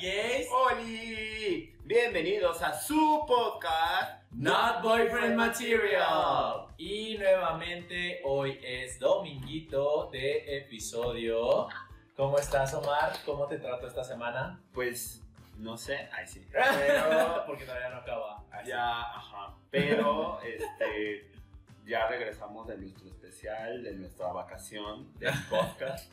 gays? ¡Holi! Bienvenidos a su podcast Not Boyfriend Material. Y nuevamente hoy es dominguito de episodio. ¿Cómo estás, Omar? ¿Cómo te trato esta semana? Pues, no sé, ay sí. Pero, porque todavía no acaba. Ya, ajá. Pero, este, ya regresamos de nuestro especial, de nuestra vacación del podcast.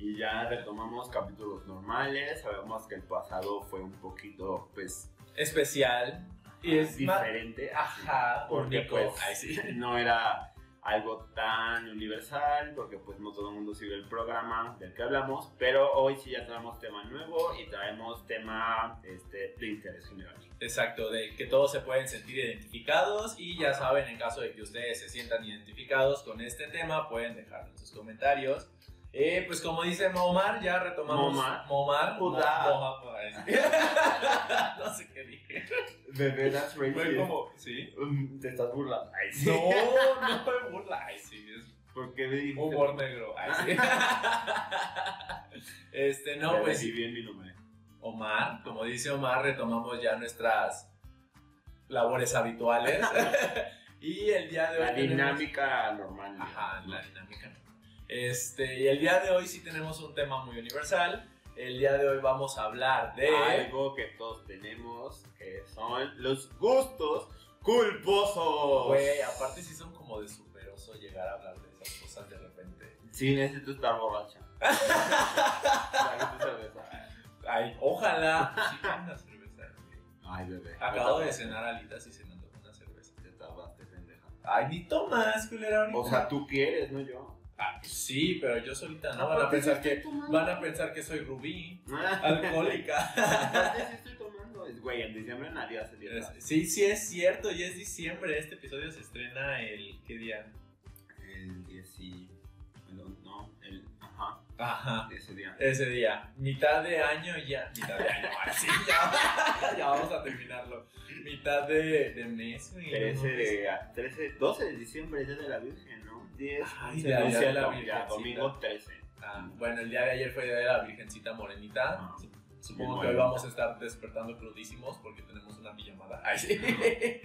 Y ya retomamos capítulos normales. Sabemos que el pasado fue un poquito, pues, Especial. Y es más- diferente. Ajá, porque pues sí. no era algo tan universal porque pues no todo el mundo sigue el programa del que hablamos pero hoy sí ya traemos tema nuevo y traemos tema este, de interés general Exacto, de que todos se pueden sentir identificados y ya saben, en caso de que ustedes se sientan identificados con este tema, pueden dejarlo en sus comentarios. Eh, pues como dice Momar, ya retomamos. Momar. Momar. No sé qué dije. bebé that's Fue como, ¿sí? Um, te estás burlando Ay, sí. No, no fue burla. Ay, sí, es ¿por qué me dijiste humor negro. Ay, sí. Este, no, Ya pues decidí bien mi nombre Omar, como dice Omar, retomamos ya nuestras labores habituales. y el día de hoy. la tenemos- dinámica normal Ajá, ¿no? la dinámica. Este, y el día de hoy sí tenemos un tema muy universal. El día de hoy vamos a hablar de. algo que todos tenemos que son los gustos culposos Güey, aparte sí son como de superoso llegar a hablar de esas cosas de repente. Sí, necesito estar borracha. Ay, ojalá. Sí, una cerveza. Ay, bebé. Acabo de cenar alitas y cenando con una cerveza. Te tardaste, pendeja. Ay, ni tomas, culera. O sea, tú quieres, no yo. Ah, sí, pero yo solita no. Van a pensar que, van a pensar que soy Rubí, alcohólica. Aparte sí estoy tomando. Es, Güey, en diciembre nadie hace dieta. Sí, sí es cierto, ya es diciembre. Este episodio se estrena el. ¿Qué día? El 10 y... No, el... Ajá, Ajá. ese día. Ese día. Mitad de año ya. Mitad de año, sí, ya. ya vamos a terminarlo. Mitad de, de mes, güey. 13 de... 13, 12 de diciembre, Día de la Virgen, ¿no? 10, Ay, 11, Día de 12, la ya, domingo 13. Ah, bueno, el día de ayer fue día de la Virgencita Morenita. Ah. Supongo que hoy vamos a estar despertando crudísimos porque tenemos una pijamada. Ay, sí.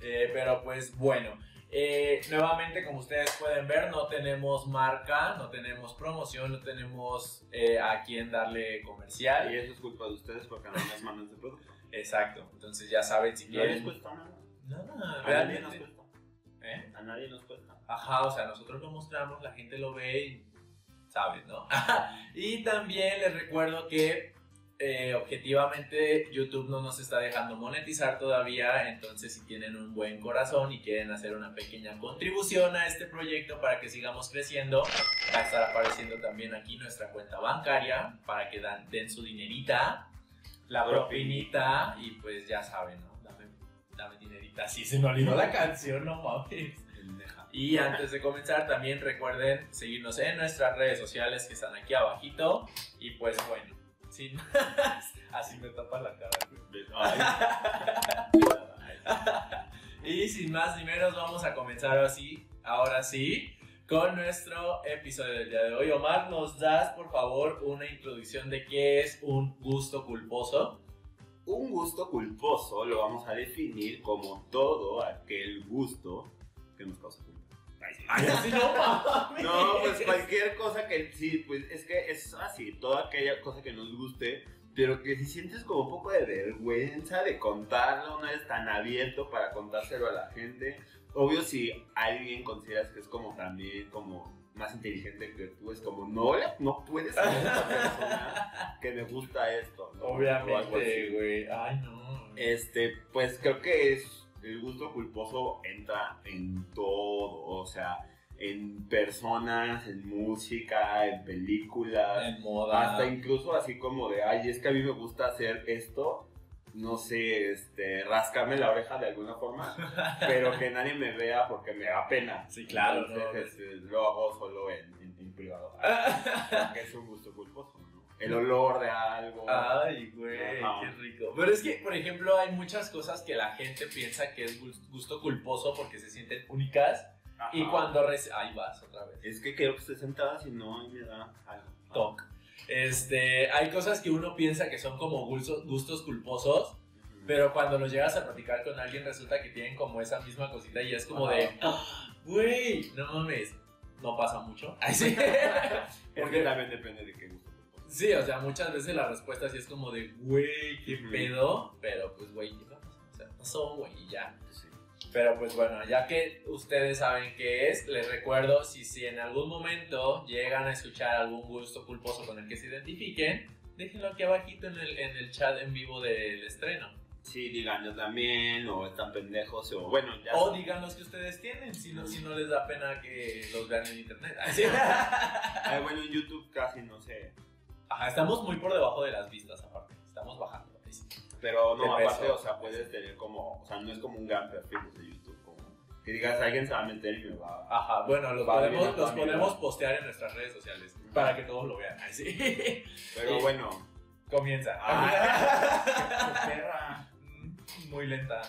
Eh, pero pues bueno. Eh, nuevamente, como ustedes pueden ver, no tenemos marca, no tenemos promoción, no tenemos eh, a quién darle comercial. Y eso es culpa de ustedes porque no les mandan ese producto. Exacto. Entonces ya saben si No les quieren. cuesta nada. Nada, A nadie nos cuesta. ¿Eh? A nadie nos cuesta. Ajá, o sea, nosotros lo mostramos, la gente lo ve y sabes, ¿no? y también les recuerdo que eh, objetivamente YouTube no nos está dejando monetizar todavía, entonces si tienen un buen corazón y quieren hacer una pequeña contribución a este proyecto para que sigamos creciendo, va a estar apareciendo también aquí nuestra cuenta bancaria para que dan, den su dinerita, la propinita y pues ya saben, ¿no? Dame, dame dinerita, sí se me olvidó la canción, no mames. Y antes de comenzar, también recuerden seguirnos en nuestras redes sociales que están aquí abajito. Y pues bueno, sin más, así me tapa la cara. Y sin más ni menos, vamos a comenzar así, ahora sí, con nuestro episodio del día de hoy. Omar, ¿nos das por favor una introducción de qué es un gusto culposo? Un gusto culposo lo vamos a definir como todo aquel gusto que nos causa culpa. Ay, así no mames. No, pues cualquier cosa que sí, pues es que es así, toda aquella cosa que nos guste, pero que si sientes como un poco de vergüenza de contarlo, no eres tan abierto para contárselo a la gente. Obvio si alguien consideras que es como también como más inteligente que tú, es como no, no puedes ser esta persona que me gusta esto. Obviamente, güey. Ay, no. Este, pues creo que es el gusto culposo entra en todo, o sea, en personas, en música, en películas, En moda. hasta incluso así como de, ay, es que a mí me gusta hacer esto, no sé, este, rascarme la oreja de alguna forma, pero que nadie me vea porque me da pena. Sí, claro, Entonces, ¿no? este, lo hago solo en, en- en privado, porque es un gusto. El olor de algo. Ay, güey, Ajá. qué rico. Pero es que, por ejemplo, hay muchas cosas que la gente piensa que es gus- gusto culposo porque se sienten únicas. Y Ajá. cuando... reci- Ahí vas otra vez. Es que quiero que esté sentada, si no, a mí me da algo. Toc. Este, hay cosas que uno piensa que son como gustos, gustos culposos, pero cuando los llegas a platicar con alguien resulta que tienen como esa misma cosita y es como de, "Ah, güey, no mames, no pasa mucho. Porque también depende de qué gusto. Sí, o sea, muchas veces la respuesta sí es como de, güey, qué pedo, pero pues, güey, ¿qué pasó? O sea, pasó, güey, y ya. Sí. Pero pues bueno, ya que ustedes saben qué es, les recuerdo si, si en algún momento llegan a escuchar algún gusto culposo con el que se identifiquen, déjenlo aquí abajito en el, en el chat en vivo del estreno. Sí, digan yo también, o están pendejos, o bueno, ya. O digan los que ustedes tienen, si no, si no les da pena que los vean en internet. Ay, bueno, en YouTube casi no sé. Ajá, estamos muy por debajo de las vistas aparte, estamos bajando. sí. Pero no, aparte, o sea, puedes tener como, o sea, no es como un gran perfil de YouTube, como que digas, alguien se va a meter y me va a... Ajá, bueno, los podemos, los podemos postear en nuestras redes sociales para que todos lo vean. Sí. Pero bueno, Comienza. Ah. perra. Mm, Muy lenta.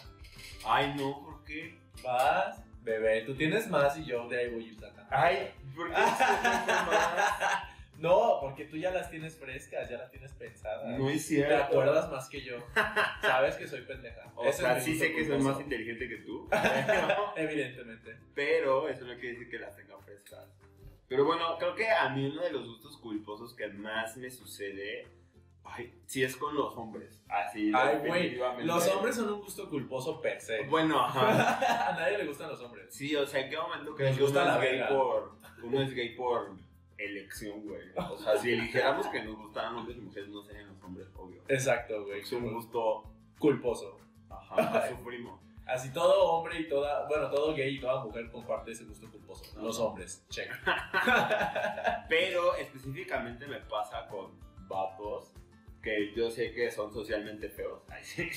Ay, no, ¿por qué? Vas, bebé, tú tienes más y yo de ahí voy a ir sacando. Ay, ¿por qué más? No, porque tú ya las tienes frescas, ya las tienes pensadas. No es Te cierto. acuerdas más que yo. Sabes que soy pendeja. O Ese sea, sí sé que soy más inteligente que tú, pero, Evidentemente. pero eso no quiere decir que las tenga frescas. Pero bueno, creo que a mí uno de los gustos culposos que más me sucede, ay, sí es con los hombres. Así, Ay, güey. definitivamente. Los hombres son un gusto culposo per se. Bueno, ajá. A nadie le gustan los hombres. Sí, o sea, ¿en qué momento crees que gusta uno la es gay por uno es gay por elección, güey? O sea, si eligiéramos que nos gustaran hombres y mujeres, no serían los hombres, obvio. Exacto, güey. Es un gusto, Culposo. ajá, sufrimos. Así todo hombre y toda, bueno, todo gay y toda mujer comparte ese gusto culposo. Los hombres, check. Pero específicamente me pasa con vatos que yo sé que son socialmente feos. Sí.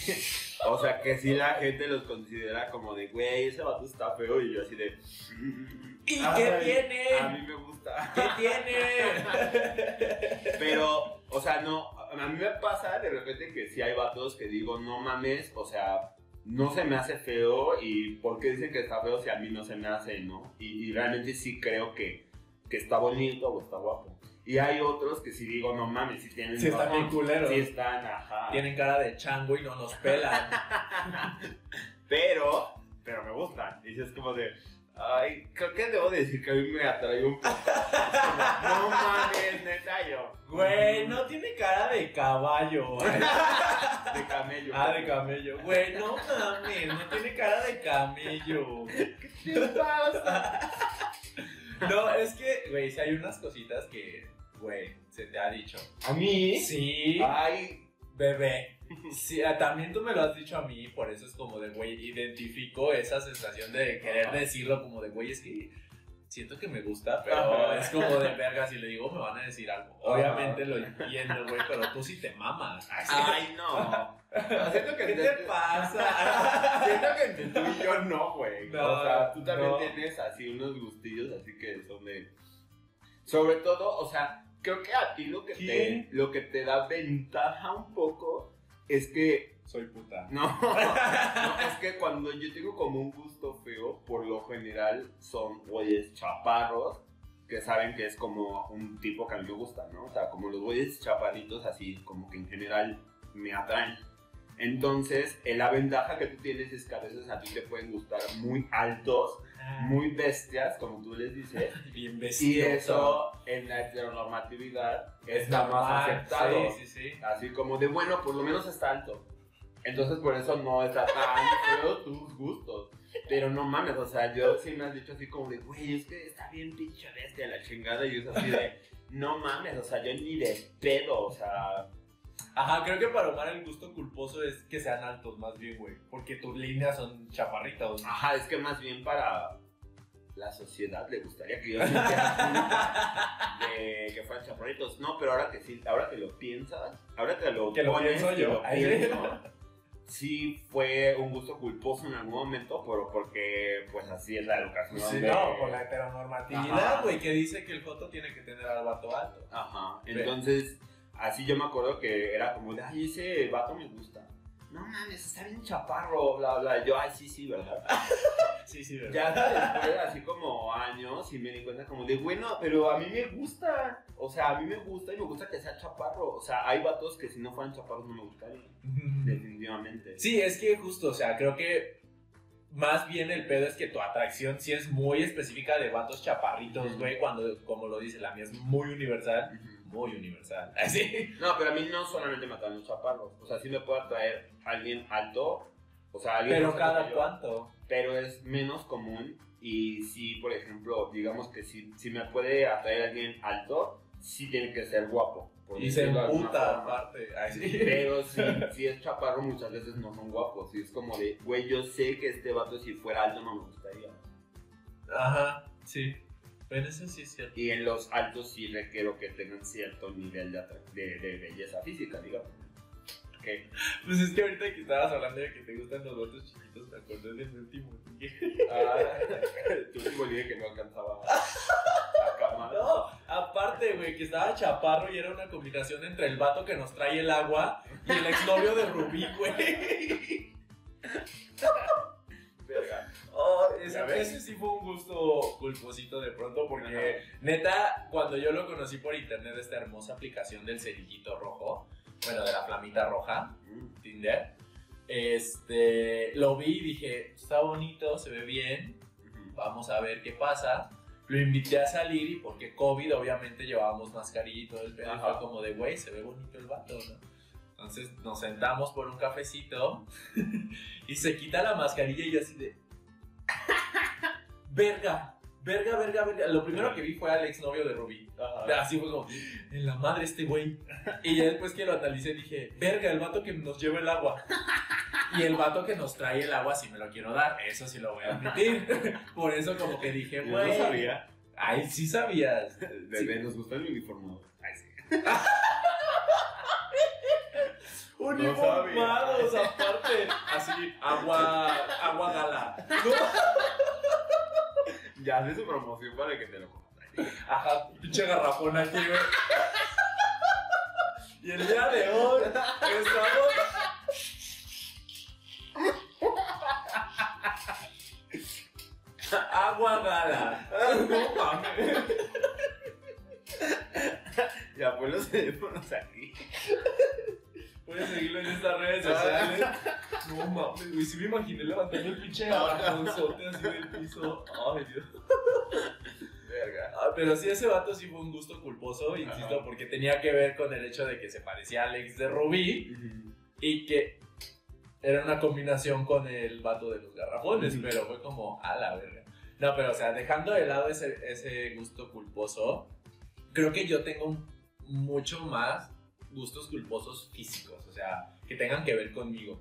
O sea, que si la gente los considera como de, güey, ese vato está feo y yo así de... ¿Y "Ay, qué tiene? A mí me gusta. ¿Qué tiene? Pero, o sea, no, a mí me pasa de repente que si hay vatos que digo, no mames, o sea, no se me hace feo y ¿por qué dicen que está feo si a mí no se me hace, no? Y, y realmente sí creo que, que está bonito o está guapo. Y hay otros que sí digo, no mames, si tienen Sí, están bien culeros. Sí están, ajá. Tienen cara de chango y no nos pelan. Pero, pero me gustan. Y es como de, ay, creo que debo decir que a mí me atrae un poco. No mames, neta yo. Güey, no tiene cara de caballo. De camello. Ah, de camello. Güey, no mames, no tiene cara de camello. ¿Qué pasa? No, es que, güey, si hay unas cositas que, güey, se te ha dicho. ¿A mí? Sí, Ay, bebé. Sí, ah, también tú me lo has dicho a mí, por eso es como de, güey, identifico esa sensación de querer Ajá. decirlo como de, güey, es que siento que me gusta, pero Ajá. es como de verga, si le digo me van a decir algo. Obviamente lo entiendo, güey, pero tú sí te mamas. Ay, sí. ay, no. Siento que ¿Qué entre- te pasa? Siento que entre tú y yo no, güey. No, o sea, tú también no. tienes así unos gustillos, así que son de. Sobre todo, o sea, creo que a ti lo que, te, lo que te da ventaja un poco es que. Soy puta. No, no, es que cuando yo tengo como un gusto feo, por lo general son güeyes chaparros que saben que es como un tipo que a mí me gusta, ¿no? O sea, como los güeyes chaparritos así, como que en general me atraen. Entonces, eh, la ventaja que tú tienes es que a veces a ti te pueden gustar muy altos, muy bestias, como tú les dices, bien y eso en la heteronormatividad está más aceptado. Sí, sí, sí. Así como de, bueno, por lo menos está alto. Entonces por eso no está tan feo tus gustos. Pero no mames, o sea, yo sí me has dicho así como de, güey, es que está bien pinche bestia la chingada. Y es así de, no mames, o sea, yo ni de pedo, o sea, Ajá, creo que para Omar el gusto culposo es que sean altos, más bien, güey. Porque tus líneas son chaparritas. ajá, es que más bien para la sociedad le gustaría que yo de que fueran chaparritos. No, pero ahora que sí, ahora que lo piensas, ahora que lo Que lo pones pienso y yo. lo pienso, sí fue un gusto culposo en algún momento, pero porque pues así es la educación. Sí, de- no, por la heteronormatividad, güey, que dice que el foto tiene que tener al vato alto. Ajá, entonces así yo me acuerdo que era como de, ay, ese vato me gusta. no mames, está bien chaparro, bla, bla. Yo, ay, sí, sí, ¿verdad? Sí, sí, ¿verdad? Ya después, así como años, y me di cuenta como de, bueno, pero a mí me gusta. O sea, a mí me gusta y me gusta que sea chaparro. O sea, hay vatos que si no fueran chaparros no me gustaría. Definitivamente. Sí, es que justo, o sea, creo que más bien el pedo es que tu atracción sí es muy específica de vatos chaparritos, güey, cuando, como lo dice, la mía es muy universal, Ujú. Muy universal. Así. No, pero a mí no solamente me atraen los chaparros. O sea, sí me puede atraer alguien alto. O sea, alguien Pero cada cuánto. Pero es menos común. Y sí, por ejemplo, digamos que si, si me puede atraer alguien alto, sí tiene que ser guapo. Y se emputa aparte. Sí. Pero si, si es chaparro, muchas veces no son guapos. Y es como de, güey, yo sé que este vato, si fuera alto, no me gustaría. Ajá, sí. Pero eso sí es cierto. Y en los altos sí requiero que tengan cierto nivel de, de, de belleza física, digamos. Que Pues es que ahorita que estabas hablando de que te gustan los vatos chiquitos, me acordé de mi último ligue. Ah, tu último ligue que no alcanzaba la cama. No, aparte, güey, que estaba chaparro y era una combinación entre el vato que nos trae el agua y el exnovio de Rubí, güey. Ese, ese sí fue un gusto culposito de pronto porque neta, cuando yo lo conocí por internet, esta hermosa aplicación del cerillito rojo, bueno, de la flamita roja, Mm. Tinder, este, lo vi y dije, está bonito, se ve bien, vamos a ver qué pasa. Lo invité a salir y porque COVID obviamente llevábamos mascarilla y todo el pedo. Fue como de, güey, se ve bonito el vato, ¿no? Entonces nos sentamos por un cafecito y se quita la mascarilla y yo así de... Verga, verga, verga, verga. Lo primero que vi fue al exnovio de Rubí. Así fue como, en la madre este güey. Y ya después que lo analicé dije, verga, el vato que nos lleva el agua. Y el vato que nos trae el agua sí me lo quiero dar, eso sí lo voy a admitir. Por eso como que dije, Yo güey. no sabía. Ay, sí sabías. Bebé, nos gusta el uniformado. Ay, sí. Uniformados aparte. Así, agua, agua gala. No. Ya hace su promoción para que te lo compres. Ajá, pinche garrafón aquí, güey. Y el día de hoy estamos. Agua gala. No mames. Ya pon los teléfonos aquí. Puedes seguirlo en estas redes sociales. No mames, güey. Si me imaginé levantando el pinche garrafonzote así del piso. Ay, Dios. Verga. Ah, pero sí, ese vato sí fue un gusto culposo, insisto, Ajá. porque tenía que ver con el hecho de que se parecía al ex de Rubí y que era una combinación con el vato de los garrafones, pero fue como a la verga. No, pero o sea, dejando de lado ese, ese gusto culposo, creo que yo tengo mucho más gustos culposos físicos, o sea, que tengan que ver conmigo.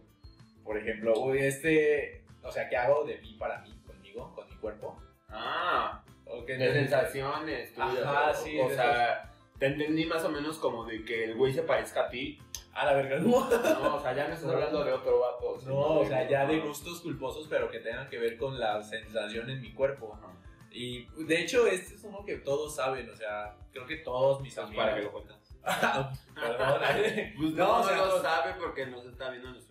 Por ejemplo, uy, este, o sea, ¿qué hago de mí para mí, conmigo, con mi cuerpo? Ah, O que de sensaciones. tuyas, Ajá, sí, O sea, te entendí más o menos como de que el güey se parezca a ti. A la verga, no. No, o sea, ya no estás hablando de otro vato. sino No, o sea, ya de gustos culposos, pero que tengan que ver con la sensación en mi cuerpo. Ajá. Y de hecho, este es uno que todos saben, o sea, creo que todos mis amigos. Para que lo cuentas. Perdón. Pues No, no, sea, lo no- sabe porque nos está viendo nuestro público.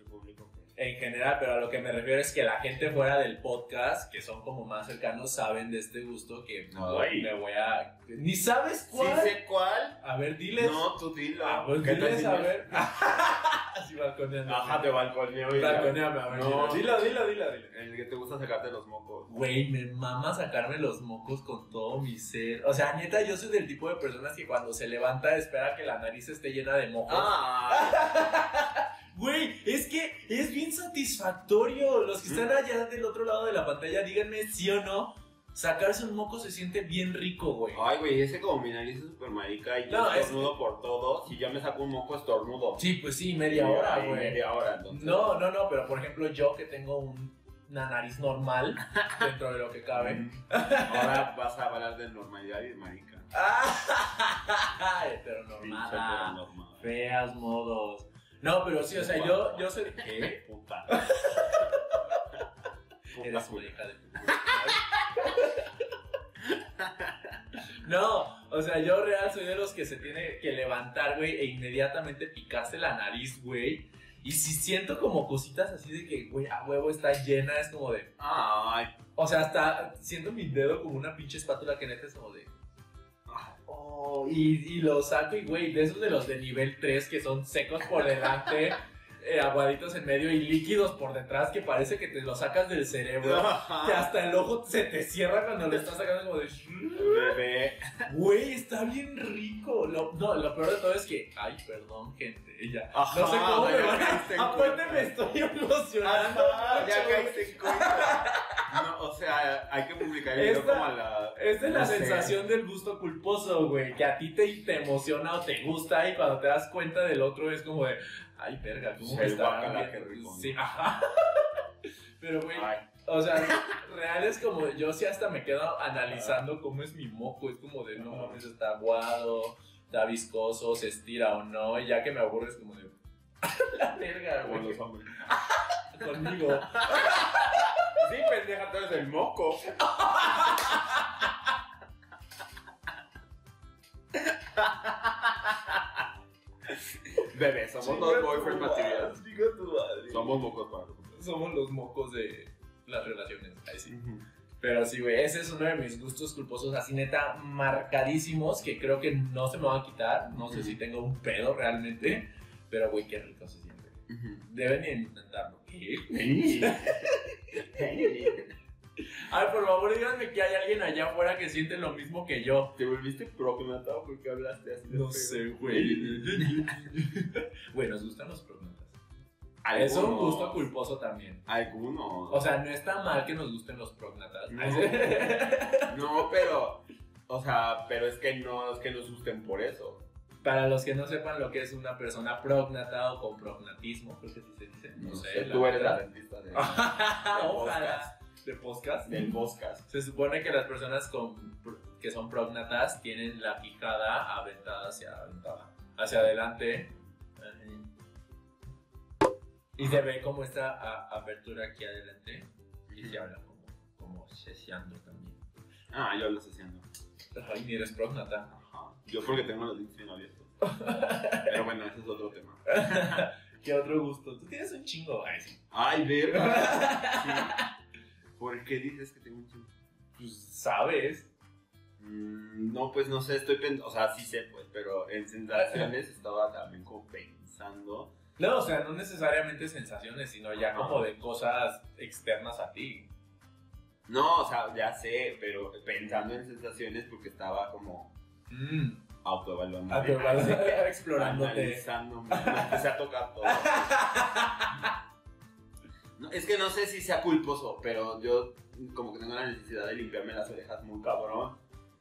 En general, pero a lo que me refiero es que la gente fuera del podcast, que son como más cercanos, saben de este gusto que Ay. me voy a. Ni sabes Sí cuál. sé cuál. A ver, diles. No, tú dilo. Ah, pues ¿Qué tal diles a no? ver. Así balconeando. Ajá, te balconeo. Balconeame, a ver. No. Dilo, dilo, dilo, dilo. El que te gusta sacarte los mocos. Güey, me mama sacarme los mocos con todo mi ser. O sea, neta, yo soy del tipo de personas que cuando se levanta espera que la nariz esté llena de mocos. Ah, Güey, es que es bien satisfactorio. Los que están allá del otro lado de la pantalla, díganme sí o no. Sacarse un moco se siente bien rico, güey. Ay, güey, ese como mi nariz es súper marica y yo No, es- estornudo por todo. Si ya me saco un moco, estornudo. Sí, pues sí, media hora, Ay, güey. Media hora, entonces. No, no, no, pero por ejemplo, yo que tengo un- una nariz normal dentro de lo que cabe. Mm. Ahora vas a hablar de normalidad y de marica. Pinche Heteronormada. normal. Feas modos. No, pero sí, o sea, yo, yo soy. ¿Qué? Puta. Eres una hija de puta. No, o sea, yo real soy de los que se tiene que levantar, güey, e inmediatamente picarse la nariz, güey. Y si siento como cositas así de que, güey, a huevo está llena, es como de. Ay, O sea, hasta siento mi dedo como una pinche espátula que neta es como de. Y, y lo saco y, güey, de esos de los de nivel 3 que son secos por delante, eh, aguaditos en medio y líquidos por detrás que parece que te lo sacas del cerebro. Que hasta el ojo se te cierra cuando lo estás sacando como de... bebé. Güey, está bien rico. Lo, no, lo peor de todo es que... Ay, perdón, gente. Ella. Ajá, no sé cómo me ya van a... Aparte me estoy emocionando. Ajá, ya caíste en cuenta. No, o sea, hay que publicar el video como a la. Esta es la sé. sensación del gusto culposo, güey. Que a ti te, te emociona o te gusta y cuando te das cuenta del otro es como de... Ay, verga, ¿cómo está. Sí, ajá. Pero, güey, Ay, O sea, real es como, yo sí hasta me quedo analizando cómo es mi moco, es como de, no mames, está aguado, está viscoso, se estira o no, y ya que me aburre es como de, la verga, como güey, los hombres. conmigo. Sí, pendeja, tú eres el moco. Bebé, somos dos boyfriend madre. Somos mocos para. Somos los mocos de las relaciones, ahí sí. Pero sí, güey, ese es uno de mis gustos culposos, así neta, marcadísimos, que creo que no se me van a quitar, no sé si tengo un pedo realmente, pero güey, qué rico se siente. Deben intentarlo. ¿Qué? Ay, por favor, díganme que hay alguien allá afuera que siente lo mismo que yo. ¿Te volviste prognatado porque hablaste así de No sé, güey. Güey, nos gustan los prognatas. Algunos. Es un gusto culposo también. Algunos. O sea, no está mal que nos gusten los prognatas. No. no, pero. O sea, pero es que no es que nos gusten por eso. Para los que no sepan lo que es una persona prognata o con prognatismo, creo que así se dice. No, sé. Tú eres la dentista de, Ojalá. ¿De podcast? del podcast. Se supone que las personas con, que son prognatas tienen la quijada aventada hacia, aventada hacia adelante. Y se ve como esta a- apertura aquí adelante. Y se habla como, como ceseando también. Ah, yo lo estoy haciendo. Ay, ni eres prognata. Ajá. Yo porque tengo los dientes bien abiertos. Pero bueno, ese es otro tema. ¿Qué otro gusto? Tú tienes un chingo. Ay, sí. Ay, verga. Sí. ¿Por qué dices que tengo un chingo? Pues sabes. Mm, no, pues no sé, estoy pensando, o sea, sí sé, pues, pero en sensaciones estaba también como pensando. No, o sea, no necesariamente sensaciones, sino ya como de cosas externas a ti. No, o sea, ya sé, pero pensando en sensaciones porque estaba como Mm. autoevaluando. Vas explorándote. Analizándome, me empecé a tocar todo. No, es que no sé si sea culposo, pero yo como que tengo la necesidad de limpiarme las orejas muy cabrón.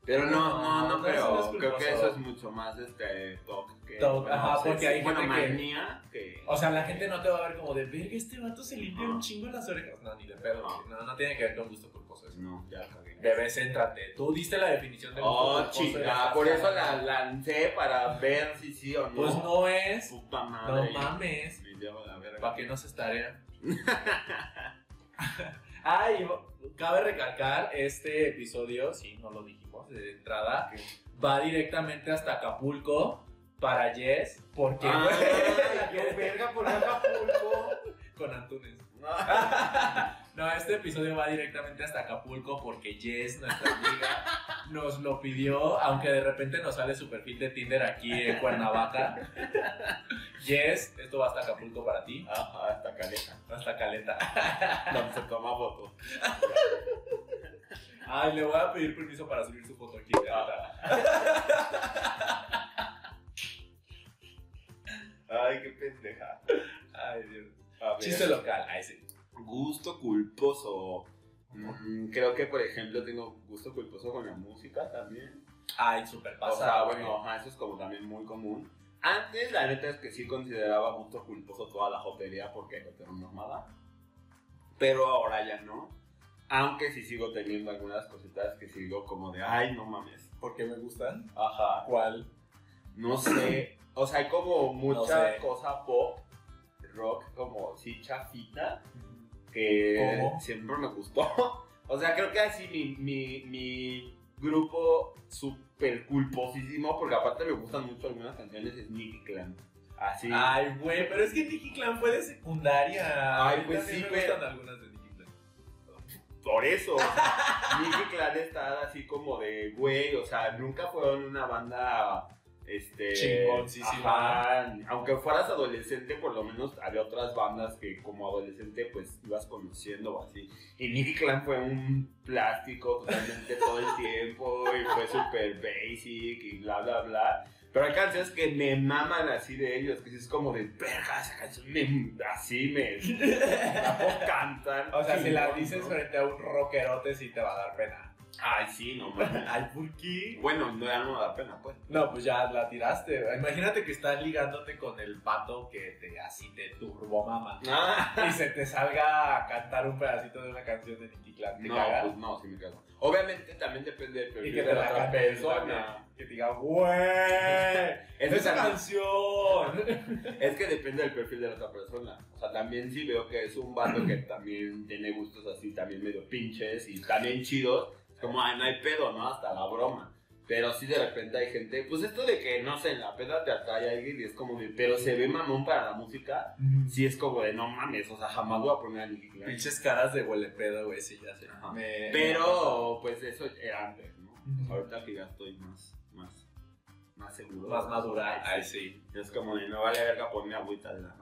Pero no, no, no, No, pero no creo que eso es mucho más este toque que Toc, ajá, no porque hay bueno, gente que- manía que O sea, la gente no te va a ver como de, verga, este vato se limpia un chingo las orejas. No, ni de pedo. No, no tiene que ver con gusto culposo eso. no, ya cagué. Bebé, céntrate. Tú diste la definición de gusto Oh, culposo la chica, por eso la lancé para ver si sí o no. Pues no es. Puta No madre. mames. Me llevo la verga. ¿Para qué no se tarea? Ay, cabe recalcar, este episodio, sí, no lo dijimos de entrada, va directamente hasta Acapulco para Jess, porque Ah, que- verga por Acapulco. con Antunes. No, este episodio va directamente hasta Acapulco porque Jess, nuestra amiga, nos lo pidió, aunque de repente nos sale su perfil de Tinder aquí en Cuernavaca. Jess, esto va hasta Acapulco para ti, Ajá, hasta caleta. hasta Caleta. Donde se toma foto. Ay, le voy a pedir permiso para subir su foto aquí. Ay, qué pendeja. Ay, Dios. Chiste local, ay, sí. Gusto culposo. Mm, creo que, por ejemplo, tengo gusto culposo con la música también. Ay, súper O sea, pasado. bueno, ajá, eso es como también muy común. Antes, la neta es que sí consideraba gusto culposo toda la jotería porque heteronormada. Pero ahora ya no. Aunque sí sigo teniendo algunas cositas que sigo como de, ay, no mames. ¿Por qué me gustan? Ajá. ¿Cuál? No sé. O sea, hay como mucha sé. cosa pop, rock, como sí chafita, que ¿Cómo? siempre me gustó. O sea, creo que así mi, mi, mi grupo súper culposísimo, porque aparte me gustan mucho algunas canciones, es Nicky Clan. Así. Ay, güey, pero es que Nicky Clan fue de secundaria. Ay, pues sí, me pero- gustan algunas de Nicky Clan. Por eso. o sea, Nicky Clan está así como de, güey, o sea, nunca fueron una banda. Este. Chingoncísima. ajá, Aunque fueras adolescente, por lo menos había otras bandas que como adolescente pues ibas conociendo o así. Y Nicky Clan fue un plástico totalmente todo el tiempo y fue súper basic y bla, bla, bla. Pero hay canciones que me maman así de ellos, que es como de, verga, esa canción me, así me, la puedo cantar. O sea, si la dices frente a un rockerote, sí te va a dar pena. Ay, sí, no mames. Ay, ¿por qué? Bueno, no, ya no me da pena, pues. No, pues ya la tiraste. Imagínate que estás ligándote con el pato que te así te turbo mama. Ah, Y se te salga a cantar un pedacito de una canción de Nicky Clan. ¿Te no, cagas? pues no, sí me cago. Obviamente también depende del y perfil que de te la la otra persona. Que te diga, güey, Es esa canción. es que depende del perfil de la otra persona. O sea, también sí veo que es un vato que también tiene gustos así, también medio pinches y también chidos. Como, ay, no hay pedo, ¿no? Hasta la broma. Pero sí de repente hay gente, pues esto de que, no sé, en la peda te atrae a alguien y es como de, pero se ve mamón para la música. Sí es como de, no mames, o sea, jamás voy a poner a Nicky Clan. Pinches caras de huele pedo, güey, sí, ya sé. Ajá. Me- Pero, pues eso era antes, ¿no? Ujú. Ahorita que ya estoy más, más, más seguro. Más madura. Ay, sí. sí. Es como de, no vale verga ponerme agüita de la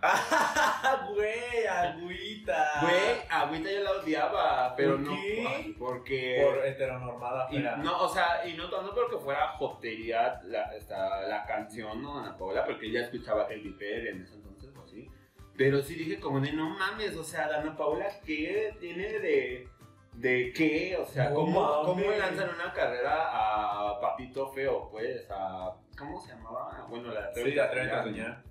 Güey, agüita. Güey, agüita yo la odiaba, pero ¿Por no. qué? Porque. Por heteronormada y no, o sea, y no tanto porque fuera jotería la, esta, la canción, ¿no? Ana Paola, porque ella escuchaba Katy Perry en ese entonces o así. Pero sí dije como de, no mames, o sea, Ana Paola, ¿qué tiene de, de qué? O sea, ¿cómo, ¿cómo lanzan una carrera a Papito Feo, pues? A, ¿Cómo se llamaba? Bueno, la Sí, la atrévete a soñar.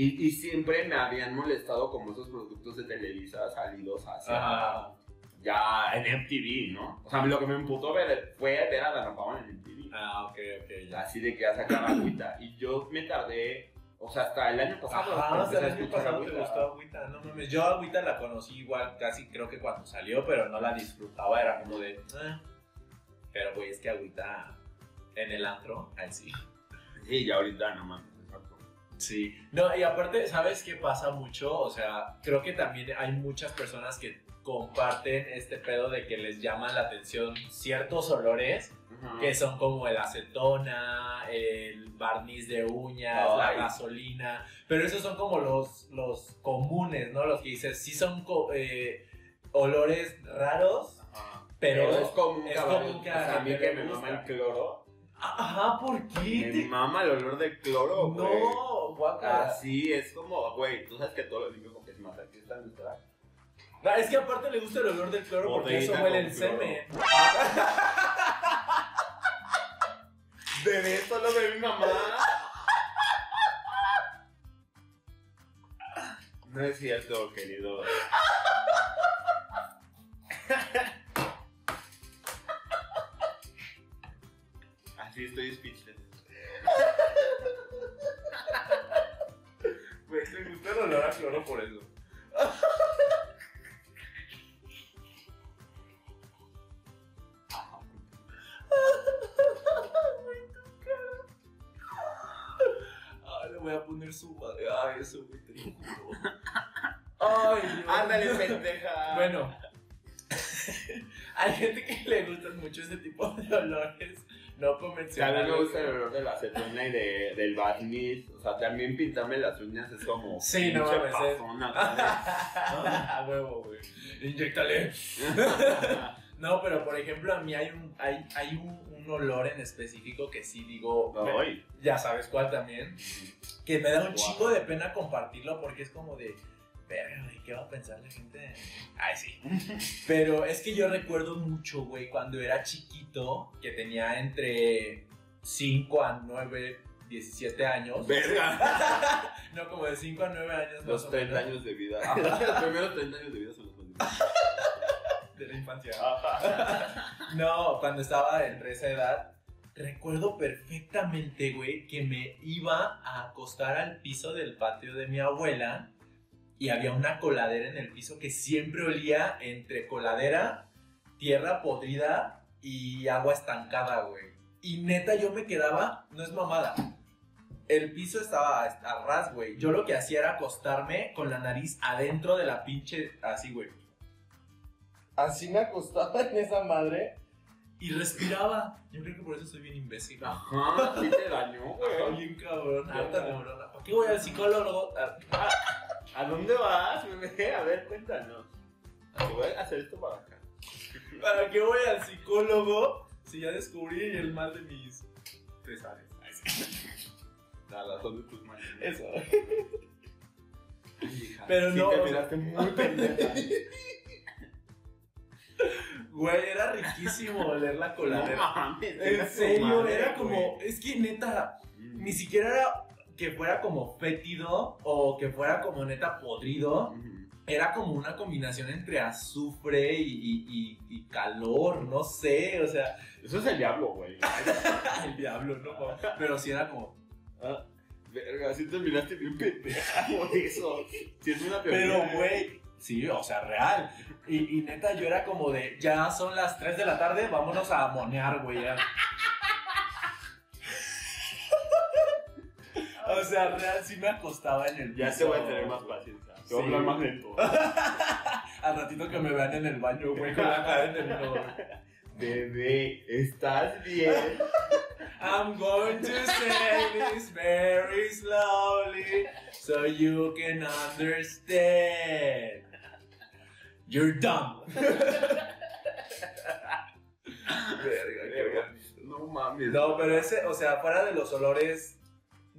Y, y siempre me habían molestado como esos productos de Televisa salidos hacia Ajá. ya en MTV, ¿no? O sea, lo que me emputó ver, fue ver a Dana Paola en MTV. Ah, ok, ok, ya. Así de que ya sacaba agüita. Y yo me tardé, o sea, hasta el año pasado. Ajá, hasta el año te gustó Agüita, no mames. Yo Agüita la conocí igual, casi creo que cuando salió, pero no la disfrutaba, era como de. "Eh". Pero güey, es que Agüita en el antro, ahí sí. Sí, ya ahorita no mames. Sí. No, y aparte, ¿sabes qué pasa mucho? O sea, creo que también hay muchas personas que comparten este pedo de que les llaman la atención ciertos olores que son como el acetona, el barniz de uñas, la Ay. gasolina, pero esos son como los, los comunes, ¿no? Los que dices, sí son eh, olores raros, Ajá. pero... es común es que común que o a sea, a mí gente que le me mama el cloro. Ajá, ¿por qué? Me mama el olor del cloro, güey. No, guacala. Así es como, güey, tú sabes que todo lo limpio con que es más aquí está en nuestra. Ah, Es que aparte le gusta el olor del cloro porque eso huele el semen. Bebé, solo de mi mamá. No es cierto, querido. Estoy speechless. Güey, te gusta el olor a cloro por eso. Ay, le voy a poner su madre. Ay, eso güey, te lo juro. Ay, Dios. Ándale, pendeja. Bueno, hay gente que le gustan mucho ese tipo de olores no Sí, a mí me gusta el olor de la acetona y de, del barniz. O sea, también pintarme las uñas es como. Sí, no mames, A huevo, güey. Inyéctale. de- No, pero por ejemplo, a mí hay un, hay, hay un, un olor en específico que sí digo, Ay. ya sabes cuál también, que me da un Guau. chingo de pena compartirlo porque es como de, verga, güey, ¿qué va a pensar la gente? Ay, sí. Pero es que yo recuerdo mucho, güey, cuando era chiquito, que tenía entre 5 a 9, 17 años. Verga. no, como de 5 a 9 años. Los más o 30 menos, años de vida. Los primeros 30 años de vida son los más difíciles. De la infancia. No, cuando estaba entre esa edad, recuerdo perfectamente, güey, que me iba a acostar al piso del patio de mi abuela y había una coladera en el piso que siempre olía entre coladera, tierra podrida y agua estancada, güey. Y neta yo me quedaba, no es mamada, el piso estaba a ras, güey. Yo lo que hacía era acostarme con la nariz adentro de la pinche. Así, güey. Así me acostaba en esa madre y respiraba. Yo creo que por eso soy bien imbécil. Ajá, sí te dañó, güey. bien cabrón, harta neurona. ¿Para qué voy al psicólogo? Ah, ¿A dónde vas, bebé? A ver, cuéntanos. Te voy a hacer esto para acá. ¿Para qué voy al psicólogo si ya descubrí el mal de mis tres áreas? Nada, son de tus manos. Eso. Hija, Pero sí no, te miraste muy pendeja. Güey, era riquísimo oler la No coladera. mames. En serio, era como. Es que neta, Mm. ni siquiera era que fuera como fétido o que fuera como neta podrido. Era como una combinación entre azufre y, y- y- y calor, no sé, o sea. Eso es el diablo, güey. El diablo, no Pero sí era como. Ah, Verga, sí te miraste bien pendeja por eso. Sí, es una Pero, güey, sí, o sea, real. Y, y neta, yo era como de, ya son las 3 de la tarde, vámonos a monear, güey. Sea, real, sí me acostaba en el Ya piso. te voy a tener más paciencia. Te voy a hablar más lento. Al ratito que me vean en el baño, güey, con la cara en el inodoro. Bebé, ¿estás bien? I'm going to say this very slowly so you can understand. You're dumb. Verga, No mames. No, pero ese, o sea, fuera de los olores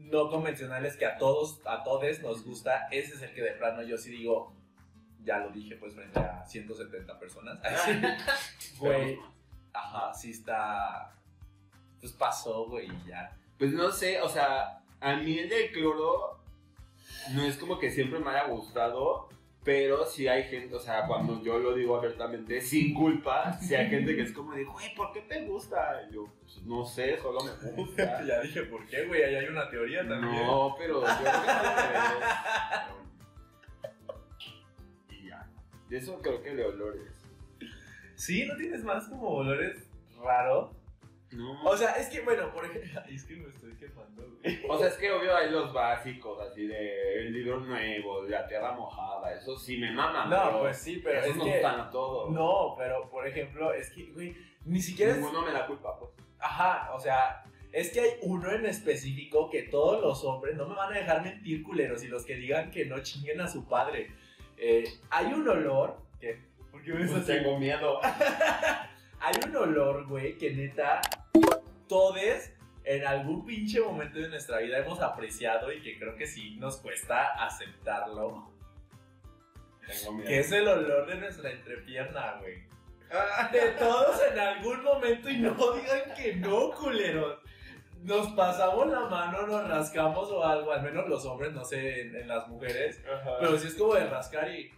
no convencionales que a todos, a todos nos gusta, ese es el que de plano yo sí digo, ya lo dije pues frente a 170 personas. Así, güey, ajá, sí está, pues pasó, güey, y ya. Pues no sé, o sea, a mí el del cloro no es como que siempre me haya gustado, pero sí hay gente, o sea, cuando yo lo digo abiertamente, sin culpa, sí hay gente que es como de, güey, ¿por qué te gusta? Y yo, pues no sé, solo me gusta. ya dije, ¿por qué, güey? Ahí hay una teoría también. No, pero yo creo que. Y ya. De eso creo que de olores. Sí, ¿no tienes más como olores raros? No. O sea, es que, bueno, por ejemplo, es que me estoy quemando, güey. O sea, es que obvio hay los básicos, así de el libro nuevo, de la tierra mojada, eso sí me maman. No, pero pues sí, pero esos es que... a todos. No, pero por ejemplo, es que, güey, ni siquiera es. Ninguno me da culpa, pues. Ajá, o sea, es que hay uno en específico que todos los hombres, no me van a dejar mentir culeros y los que digan que no chinguen a su padre. Eh, hay un olor que. ¿Por qué me Pues tengo miedo. Hay un olor, güey, que neta, todos en algún pinche momento de nuestra vida hemos apreciado y que creo que sí nos cuesta aceptarlo. Tengo miedo. Que es el olor de nuestra entrepierna, güey. De todos en algún momento y no digan que no, culeros. Nos pasamos la mano, nos rascamos o algo, al menos los hombres, no sé, en, en las mujeres. Ajá. Pero sí es como de rascar y.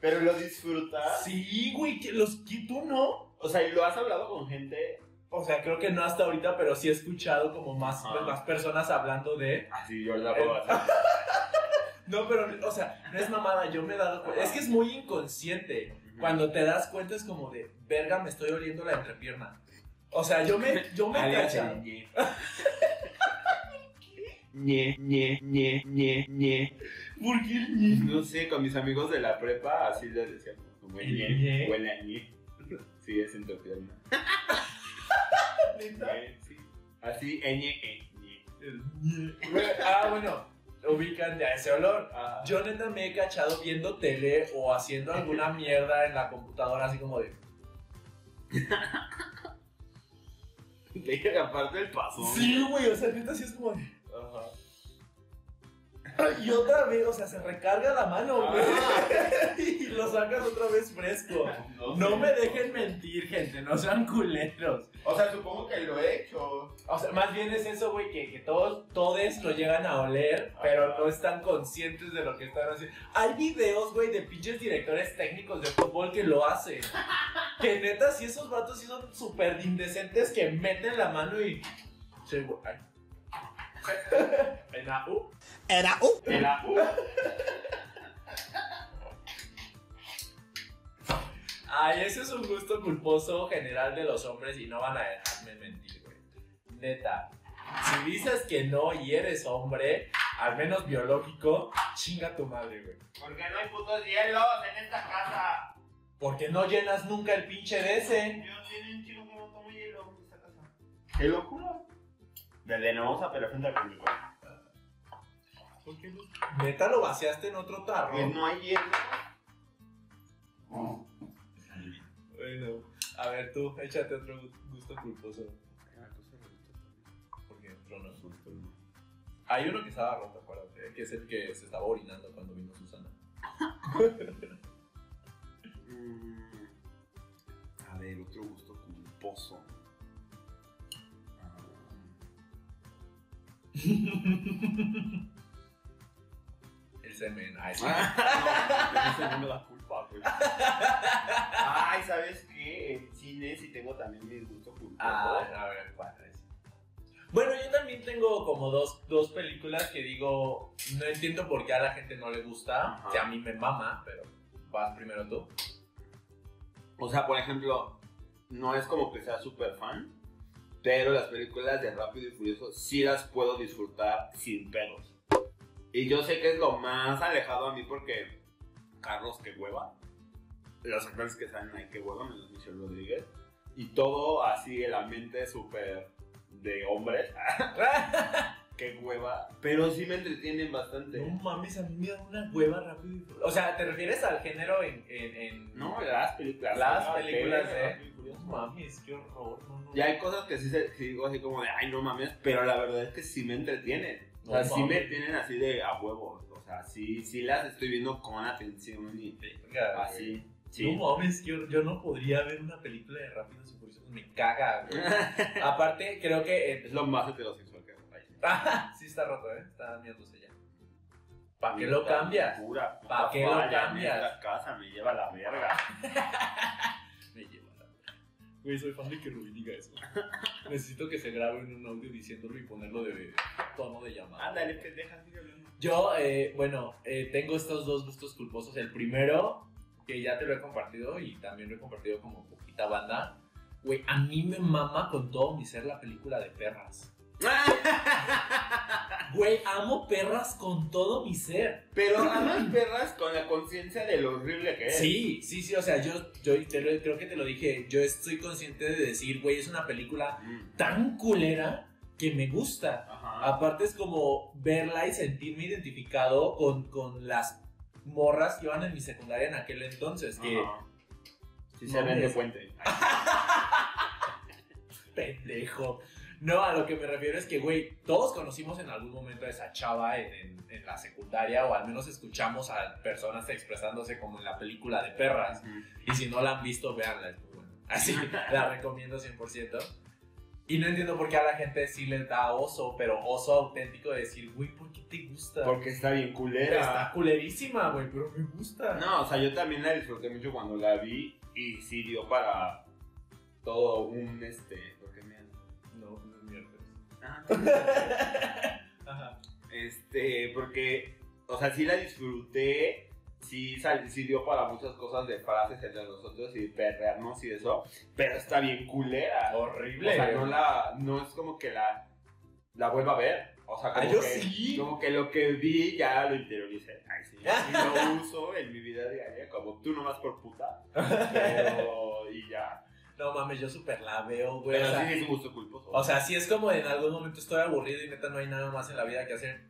Pero lo disfrutas. Sí, güey, que los que tú no. O sea, ¿y lo has hablado con gente? O sea, creo que no hasta ahorita, pero sí he escuchado como más, Ajá. más personas hablando de. Así yo la puedo hacer. No, pero, o sea, no es mamada, yo me he dado cuenta. Es que es muy inconsciente. Cuando te das cuenta es como de, verga, me estoy oliendo la entrepierna. O sea, yo me, yo me el ñe. ñe, ñe, ñe, ñe. ¿Por qué el ñe? No sé, con mis amigos de la prepa así les decíamos. Como ¿El ñe, ñe? Huele a ñe. Sí, es entrepierna. Ñe, sí. Así, ñe. Ñe. Ah, bueno, ubican ya ese olor. Ah. Yo neta me he cachado viendo tele o haciendo alguna mierda en la computadora, así como de. Deja aparte el paso. Sí, güey, o sea, neta sí es como de. Ajá. Y otra vez, o sea, se recarga la mano, güey. Ah. Y lo sacas otra vez fresco. No, me dejen mentir, gente, no sean culeros. O sea, supongo que lo he hecho. O sea, más bien es eso, güey, que, que todos, todos lo llegan a oler, pero no están conscientes de lo que están haciendo. Hay videos, güey, de pinches directores técnicos de fútbol que lo hacen. Que neta, si esos vatos sí son súper indecentes que meten la mano y... Sí, güey. La U. Era un En la U. Ay, ese es un gusto culposo general de los hombres y no van a dejarme mentir, güey. Neta. Si dices que no y eres hombre, al menos biológico, chinga tu madre, güey. Porque no hay putos hielos en esta casa. Porque no llenas nunca el pinche de ese. Yo tiene un chico que no tomo hielo en esta casa. Te lo juro. Desde no vamos a pelear frente al público. ¿Por qué no? Neta lo vaciaste en otro tarro. Pues no hay hielo. Bueno, a ver tú, échate otro gusto culposo. Porque otro no. Hay uno que estaba roto, acuérdate, que es el que se estaba orinando cuando vino Susana. Mm, A ver, otro gusto culposo. El semen, ay, sí. Ah, no, da culpa, güey. Ay, ¿sabes qué? En cine sí tengo también mis gustos culposos. Ah, a ver, ¿cuál es? Bueno, yo también tengo como dos, dos películas que digo, no entiendo por qué a la gente no le gusta, Ajá. que a mí me mama, pero vas primero tú. O sea, por ejemplo, no es como que sea súper fan, pero las películas de Rápido y Furioso sí las puedo disfrutar sin pedos. Y yo sé que es lo más alejado a mí porque Carlos, que hueva. Los actores que salen ahí, que hueva, menos Michelle Rodríguez. Y todo así, el ambiente súper de hombres. que hueva. Pero sí me entretienen bastante. No mames, a mí me da una hueva rápido y Furioso. O sea, ¿te refieres al género en... en, en- No, las películas. Las películas ok, No mames, qué horror, no, no. Y hay cosas que sí, se, sí digo así como de, ay, no mames, pero la verdad es que sí me entretienen. O sea, No sí me mames. tienen así de a huevos. O sea, sí, sí las estoy viendo con atención y así. Sí. No mames, yo, yo no podría ver una película de Rápidos y Furiosos, me caga, güey. Aparte, creo que... eh, es lo más heterosexual que hay. Sí está roto, ¿eh? Está mirándose ya. ¿Para qué lo cambias? Pura puta ¿Pa' qué lo cambias? esta casa me lleva la verga. Güey, soy fan de que Rubí diga eso. Necesito que se grabe en un audio diciéndolo y ponerlo de tono de llamada. Ándale, pendeja, sigue hablando. Yo, eh, bueno, eh, tengo estos dos gustos culposos. El primero, que ya te lo he compartido y también lo he compartido como poquita banda. Güey, a mí me mama con todo mi ser la película de perras. Güey, amo perras con todo mi ser. Pero amas perras con la conciencia de lo horrible que es. Sí, sí, sí, o sea, yo, yo te lo- creo que te lo dije, yo estoy consciente de decir, güey, es una película Mm. tan culera que me gusta. Ajá. Aparte es como verla y sentirme identificado con, con las morras que iban en mi secundaria en aquel entonces, que Ajá. Sí se ven de puente. pendejo. No, a lo que me refiero es que, güey, todos conocimos en algún momento a esa chava en, en- en la secundaria o al menos escuchamos a personas expresándose como en la película de perras. Y si no la han visto, véanla, es muy buena. Así, la recomiendo 100%. Y no entiendo por qué a la gente sí les da oso, pero oso auténtico de decir, güey, ¿por qué te gusta? Porque está bien culera. Está culerísima, güey, pero me gusta. No, o sea, yo también la disfruté mucho cuando la vi y sí dio para todo un este. Ajá. Este, porque, o sea, sí la disfruté, sí, sal- sí dio para muchas cosas de frases entre nosotros y perrearnos y eso, pero está bien culera. Horrible. O sea, no la, no es como que la, la vuelva a ver. O sea, como Ah, yo que, sí. como que lo que vi ya lo interioricé. Ay, sí. Y lo uso en mi vida diaria, como tú nomás por puta. Pero, y ya. No mames, yo súper la veo, güey. Pero o, sea, sí es un gusto culposo. o sea, sí es como en algún momento estoy aburrido y neta no hay nada más en la vida que hacer.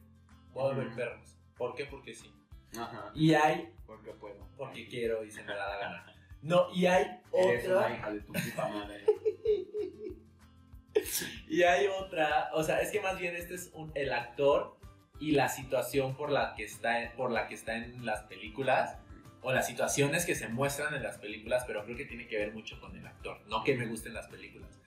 A ver perros. ¿Por qué? Porque sí. Ajá. Y hay, Porque puedo. porque quiero y se me da la gana. No, y hay Eres una otra. hija de tu puta madre. Y hay otra. O sea, es que más bien este es un- el actor y la situación por la que está por la que está en las películas. O las situaciones que se muestran en las películas, pero creo que tiene que ver mucho con el actor, no que me gusten las películas.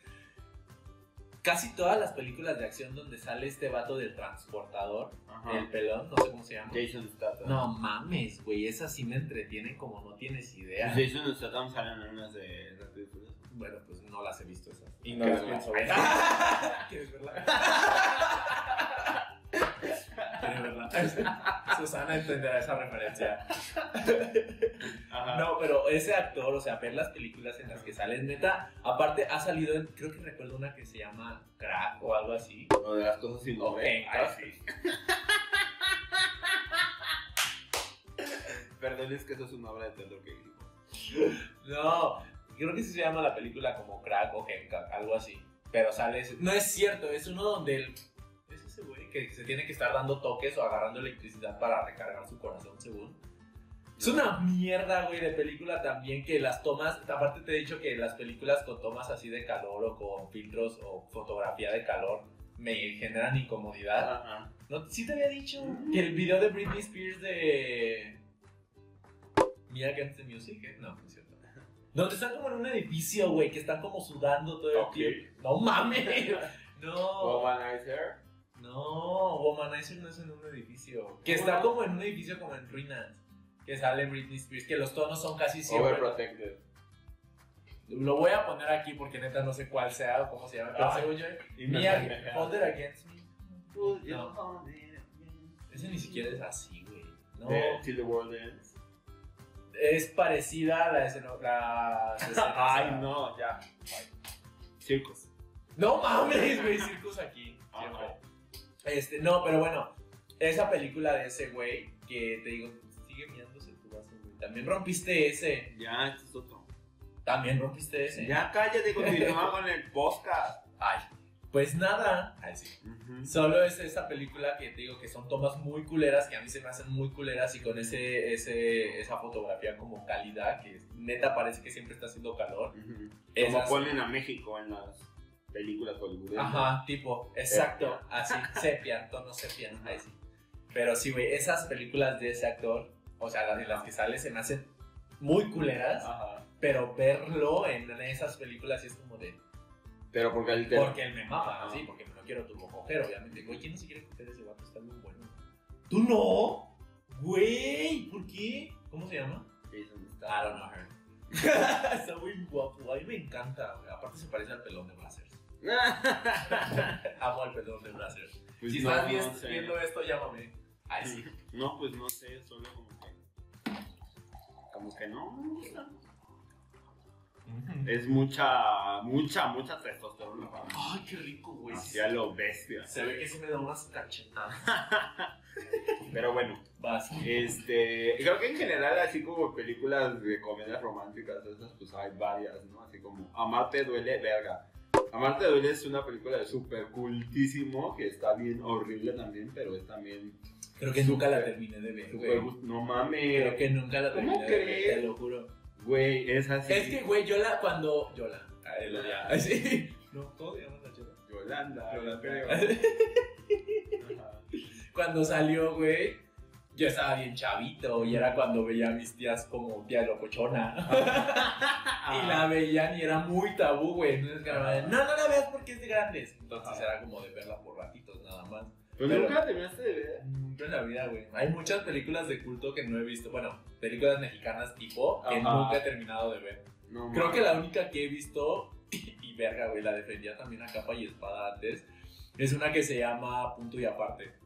Casi todas las películas de acción donde sale este vato del transportador, Ajá. el pelón, no sé cómo se llama. Jason Statham. No mames, güey, esas sí me entretienen como no tienes idea. Pues Jason Statham salen en unas de Rápido. Bueno, pues no las he visto esas. Y no las pienso ver. ¿Quieres verla? ¿Quieres verla? Susana entenderá esa referencia. Ajá. No, pero ese actor, o sea, ver las películas en las que salen, neta, aparte ha salido en, creo que recuerdo una que se llama Crack o algo así. Lo de las cosas sin Ok, Ay, sí. Perdón, es que eso es una obra de teatro que dijimos. No, creo que sí se llama la película como Crack o Hancock, algo así. Pero sale ese. No es cierto, es uno donde el. Güey que se tiene que estar dando toques o agarrando electricidad para recargar su corazón, según. Es una mierda, güey, de película también que las tomas. Aparte, te he dicho que las películas con tomas así de calor o con filtros o fotografía de calor me generan incomodidad. Ajá. ¿No? ¿Sí te había dicho que el video de Britney Spears de Me Against the Music? ¿eh? No, no es cierto. Donde están como en un edificio, güey, que están como sudando todo el Ok. tiempo. No mames. No. Womanizer. No, Womanizer no es en un edificio. Que está como en un edificio como en ruinas. Que sale Britney Spears, que los tonos son casi siempre. Overprotected. Lo voy a poner aquí porque neta no sé cuál sea o cómo se llama. Pero Ay, según yo. Hold It Against Me. No. Ese ni siquiera es así, güey. No. Till the World Ends. Es parecida a la escena. La escena- Ay, no, ya. Circus. No mames, güey, circus aquí. siempre. Este, no, pero bueno, esa película de ese güey que te digo, sigue mirándose tu vaso, güey. También rompiste ese. Ya, este es otro. También rompiste ese. Ya cállate, continúa con el podcast. Ay. Pues nada. Ay, sí. Solo es esa película que te digo que son tomas muy culeras, que a mí se me hacen muy culeras y con ese, ese, esa fotografía como calidad, que neta parece que siempre está haciendo calor. Ujú. Como Esas- ponen a México en las películas hollywoodenses. Ajá, tipo, exacto, así, sepia, tono sepia, ahí sí. Pero sí, güey, esas películas de ese actor, o sea, las las que sale, se me hacen muy culeras, Ajá. pero verlo en esas películas sí es como de, Pero porque el porque él me mama, así, porque no quiero turbo coger, obviamente. Güey, ¿quién no se quiere coger ese vato? Está muy bueno. ¿Tú no? Güey, ¿por qué? ¿Cómo se llama? Jason I Statham. don't know her. Está muy guapo, a mí me encanta, güey. Aparte se parece al pelón de Brazzers. Amo al pelón de Brazzers. Pues si no, estás no vi- sé. viendo esto, llámame. Ay, sí. No, pues no sé, solo como que. Como que no me gusta. Es mucha, mucha, mucha testosterona. Ay, qué rico, güey. Hacia lo bestia. Se ve que sí me da unas cachetadas. Pero bueno, Vas. este. Creo que en general, así como películas de comedias románticas, esas, pues hay varias, ¿no? Así como Amarte duele, verga. Amarte duele es una película de súper cultísimo, que está bien horrible también, pero es también Creo que nunca la terminé de ver, güey. No Creo mames. que nunca la ¿Cómo terminé de ver, crees? te lo juro. Güey, es así. Es que, güey, yo la, cuando... Yo la... Ay, ya. Ay, sí. No, todos llaman la Yola. Yolanda, Yolanda. creo. Ajá. Cuando salió, güey, yo estaba bien chavito y era cuando veía a mis tías como tía locochona. y la veían y era muy tabú, güey. Entonces, no, no la veas porque es de grandes. Entonces era como de verla por ratitos nada más. Pues Pero- nunca la terminaste de ver. Nunca en la vida, güey. Hay muchas películas de culto que no he visto. Bueno, películas mexicanas tipo que nunca he terminado de ver. No, Creo que la única que he visto, y verga, güey, la defendía también a capa y espada antes, es una que se llama Punto y Aparte.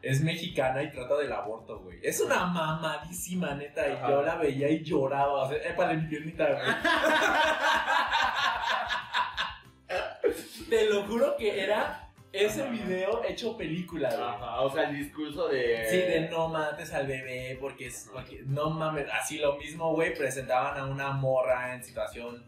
Es mexicana y trata del aborto, güey. Es una mamadísima, neta, y Ajá. yo la veía y lloraba. O sea, epa de mi piernita, güey. Te lo juro que era ese Ajá. video hecho película, güey. Ajá, o sea, el discurso de. Sí, de no mates al bebé, porque es. porque- no mames, así lo mismo, güey. Presentaban a una morra en situación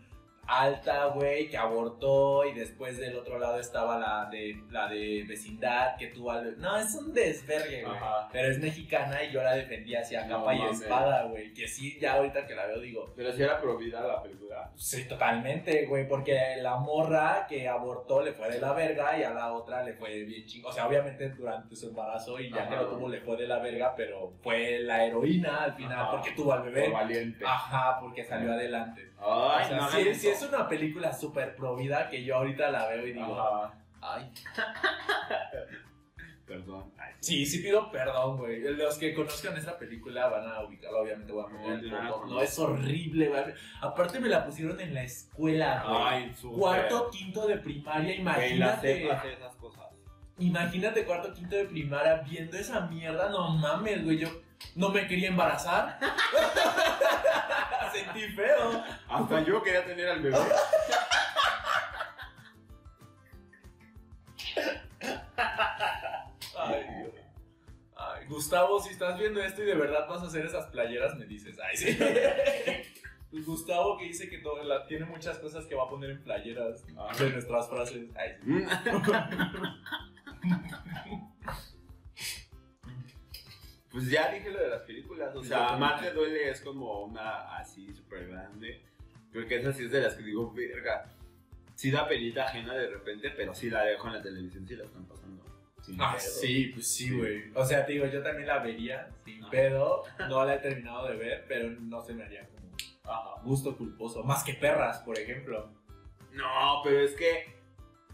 alta, güey, que abortó y después del otro lado estaba la de la de vecindad que tuvo al... No, es un desvergue, güey. Pero es mexicana y yo la defendía así a No capa y espada, güey. Que sí, ya ahorita que la veo digo, Pero si era prohibida la película. Sí, totalmente, güey, porque la morra que abortó le fue de la verga y a la otra le fue bien chingo. O sea, obviamente durante su embarazo y ya que lo tuvo le fue de la verga, pero fue la heroína al final Ajá. porque tuvo al bebé. Por valiente. Ajá, porque salió adelante. Ay, o sea, no, sí, no. sí es una película súper pro vida que yo ahorita la veo y digo, Ajá. ay. Perdón. Ay, Sí, sí pido perdón, güey. Los que conozcan esta película van a ubicarla, obviamente voy a poner el No, es horrible, güey. Aparte me la pusieron en la escuela, güey. Ay. Cuarto, quinto de primaria, imagínate. esas cosas. Imagínate cuarto, quinto de primaria viendo esa mierda, no mames, güey, yo no me quería embarazar. Sentí feo. Hasta yo quería tener al bebé. Ay, Dios. Ay, Gustavo, si estás viendo esto y de verdad vas a hacer esas playeras, me dices. Ay, sí. Gustavo que dice que todo, la- tiene muchas cosas que va a poner en playeras Ah. de nuestras frases. Ay, sí. Pues ya dije lo de las películas. O sea, Marte duele es como una así súper grande. Creo que esa sí es de las que digo, verga. Sí da penita ajena de repente, pero sí la dejo en la televisión si la están pasando. sin Ah, pedo. sí, pues sí, Sí. güey. O sea, te digo, yo también la vería sin Ajá. pedo. No la he terminado de ver, pero no se me haría como Ajá. gusto culposo. Más que perras, por ejemplo. No, pero es que.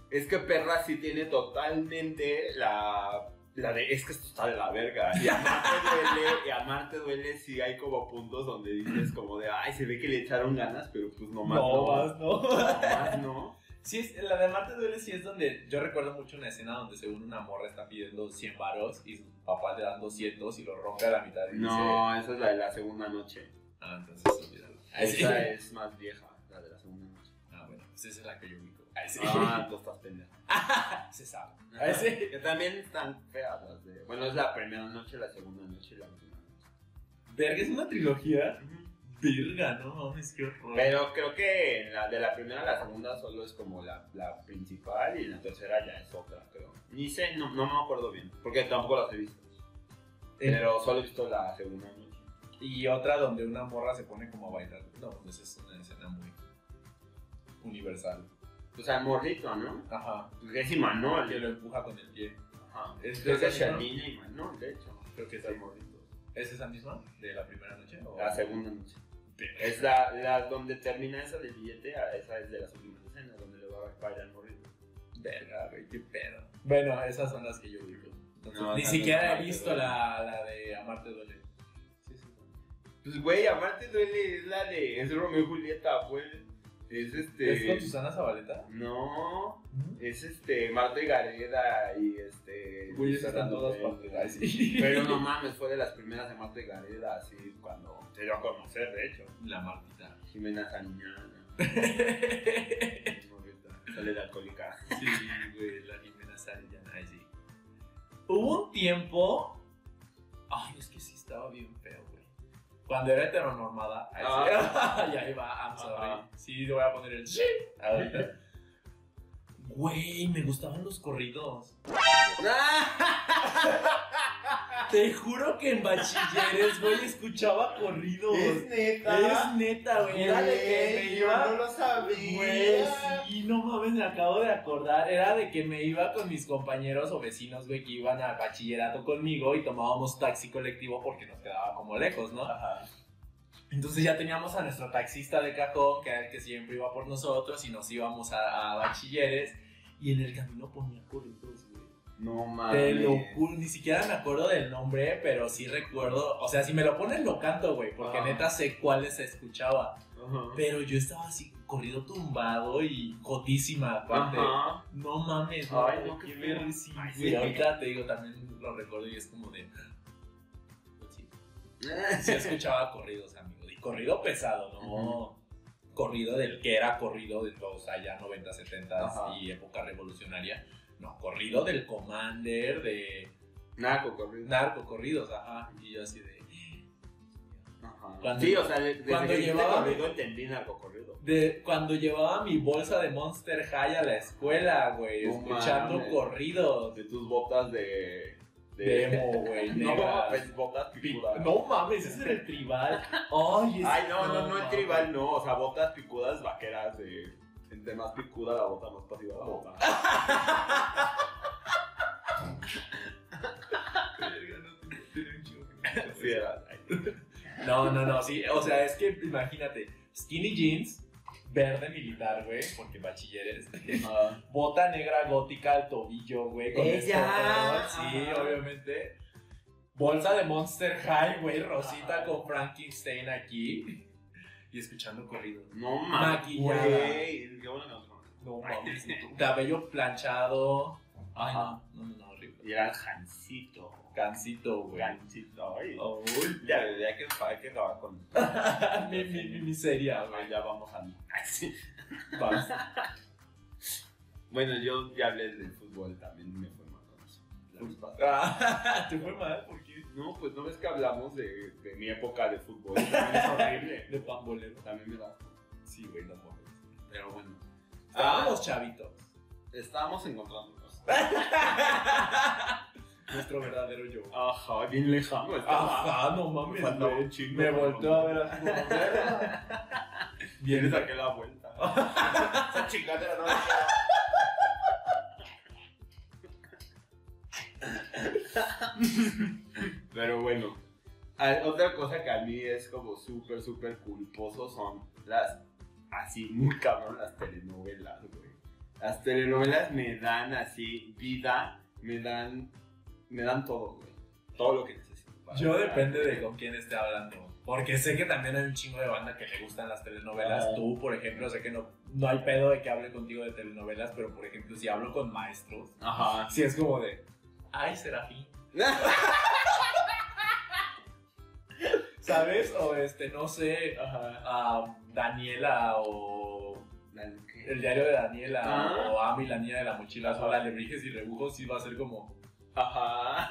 Es que Perra sí tiene totalmente la. La de. Es que esto está de la verga. Y a Marte duele. Y a Marte duele si hay como puntos donde dices como de. Ay, se ve que le echaron ganas, pero pues nomás no. más no. Nomás no. Sí, es, la de Marte duele sí es donde yo recuerdo mucho una escena donde según una morra está pidiendo 100 varos y sus papás le dan 200 y lo rompe a la mitad y No, esa es la de la segunda noche. ah, entonces olvídalo. Sí. Esa es más vieja, la de la segunda noche. Ah, bueno, pues esa es la que yo ubico. Sí. Ah, tú estás pendeja. Se sabe. Ay, sí. Que también están feas las de. Bueno, es la primera noche, la segunda noche y la última noche. Verga, es una trilogía. Verga, no mames, qué horror. Pero creo que la de la primera a la segunda solo es como la, la principal y la tercera ya es otra, creo. Ni sé, no, no me acuerdo bien, porque tampoco las he visto. Eh, Pero solo he visto la segunda noche. Y otra donde una morra se pone como a bailar. No, pues es una escena muy universal. O sea, morrito, ¿no? Ajá. Es Imanol. Que lo empuja con el pie. Ajá. Es- esa, ¿no? Shalina y Manol, de hecho. Creo que es el morrito. ¿Es esa misma? ¿De la primera noche? o- La segunda noche. Es la, la donde termina esa del billete, a- esa es de las últimas escenas, donde le va a bailar morrito. Verga, güey, qué pedo. Bueno, esas son las que yo ubico. No, ni siquiera no, he Amarte visto la, la de Amarte duele. Sí, sí. Pues, güey, aparte duele, es la de. Es Romeo y Julieta, pues. Es este. ¿Es con Susana Zabaleta? No, es este. Marta y Gareda y este. Güey, eso está en Fernando todas partes. Sí. Pero no mames, fue de las primeras de Marta y Gareda, así cuando se dio a conocer, de hecho. La Martita. Jimena Sariñana. Sale de alcohólica. Sí, güey, la Jimena Sariñana, sí. Hubo un tiempo. Ay, es que sí estaba bien. Cuando era heteronormada. Ay, sí. y ahí va, I'm sorry. Ajá. Sí, le voy a poner el ahorita. Güey, me gustaban los corridos. Te juro que en bachilleres, güey, escuchaba corridos. neta. Es neta, güey. Era de que me iba. Yo no lo sabía. Güey, sí, no mames, me acabo de acordar. Era de que me iba con mis compañeros o vecinos, güey, que iban al bachillerato conmigo y tomábamos taxi colectivo porque nos quedaba como lejos, ¿no? Ajá. Entonces ya teníamos a nuestro taxista de cajón, que era el que siempre iba por nosotros, y nos íbamos a, a bachilleres. Y en el camino ponía corridos, No Te mames. lo juro, ni siquiera me acuerdo del nombre, pero sí recuerdo. O sea, si me lo pones, lo canto, güey, porque neta sé cuáles se escuchaba. Pero yo estaba así, corrido tumbado y cotísima, aparte. No mames, no, Ay, no, qué ver, sí, Ay, güey. Ahorita te digo, también lo recuerdo y es como de. sí, sí escuchaba corridos, amigo. Y corrido pesado, ¿no? Corrido del que era corrido de todos allá, 90, 70 Ajá. y época revolucionaria. No, corrido del Commander, de Naco corrido. narco corridos, ajá. Y yo así de. Ajá. Cuando- sí, o sea, de- cuando llevaba- corrido entendí narco corrido. De cuando llevaba mi bolsa de Monster High a la escuela, güey, No escuchando mames. corridos. De tus botas de. De emo, güey, no, pues botas Pi- picudas. No mames, ese es el tribal. Ay, Ay, no, no, no, el mames. tribal no. O sea, botas picudas vaqueras de. Entre más picuda la bota, más pasiva la bota. No, no, no, sí, o sea, es que imagínate, skinny jeans, verde militar, güey, porque bachilleres, Ah. bota negra gótica al tobillo, güey, con ¡Ella! escote, Sí, Ajá. obviamente. Bolsa de Monster High, güey, rosita con Frankenstein aquí. Y escuchando corrido. No mames. Güey, qué nos conocemos. No mames. Cabello planchado. Ay, Ajá. no, no, no, no, horrible. Y era Jancito. Gansito, güey. Gancito. Ay. Uy, Ya, ya que hay que acabar con. mi, mi, mi miseria, güey. ya vamos a. Vas. Bueno, yo ya hablé del fútbol, también me fue mal con eso. La vez pasada. ¿Te fue mal? ¿Por qué? No, pues no ves que hablamos de, de mi época de fútbol. También es horrible. De pambolero. También me da. Sí, güey, no mames. Pero bueno. Estábamos chavitos. Estábamos encontrando cosas. Nuestro verdadero yo. Ajá, bien lejano. estaba. Ajá, no mames, güey. chingo. Me volteó a ver como. Bien, Bien, saqué la vuelta. Esa chingadera no me Pero bueno, otra cosa que a mí es como súper, súper culposo son las, así, muy cabrón, las telenovelas, güey. Las telenovelas me dan así vida, me dan, me dan todo, güey. Todo lo que necesito. para- Yo depende de con quién esté hablando. Porque sé que también hay un chingo de banda que le gustan las telenovelas. Ajá. Tú, por ejemplo, sé que no, no hay pedo de que hable contigo de telenovelas, pero por ejemplo, si hablo con maestros, Ajá. sí es como de. Ay, Serafín. ¿Sabes? O este, no sé, Ajá. a Daniela o el diario de Daniela Ah. o Ami, la niña de la mochila sola, Lebrijes y Rebujos, sí va a ser como. Ajá.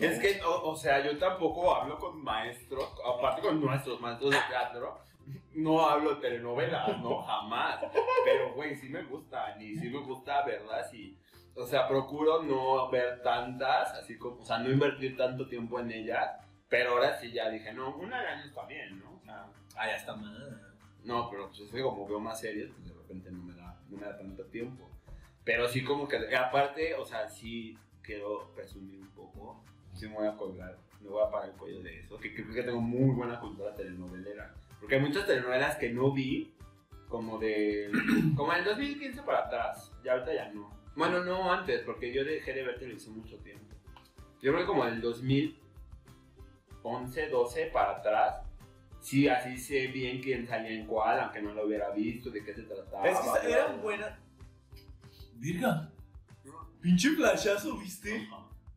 Es que, o, o sea, yo tampoco hablo con maestros, aparte con nuestros maestros de teatro, no hablo de telenovelas, no, jamás. Pero, güey, sí me gustan y sí me gusta verlas y, o sea, procuro no ver tantas, así como, o sea, no invertir tanto tiempo en ellas, pero ahora sí ya dije, no, una al año está bien, ¿no? O sea, ah, ya está mal. No, pero pues es que como veo más series, pues de repente no me da, no me da tanto tiempo. Pero sí como que, aparte, o sea, sí quiero presumir un poco. Sí me voy a colgar, me voy a parar el cuello de eso. Que creo que tengo muy buena cultura telenovelera. Porque hay muchas telenovelas que no vi, como de... como del 2015 para atrás. Ya ahorita ya no. Bueno, no antes, porque yo dejé de ver televisión mucho tiempo. Yo creo que como el 2000... 11, 12 para atrás, sí, así sé bien quién salía en cuál, aunque no lo hubiera visto, de qué se trataba. Es que eran buenas. Virga, pinche flashazo, ¿viste?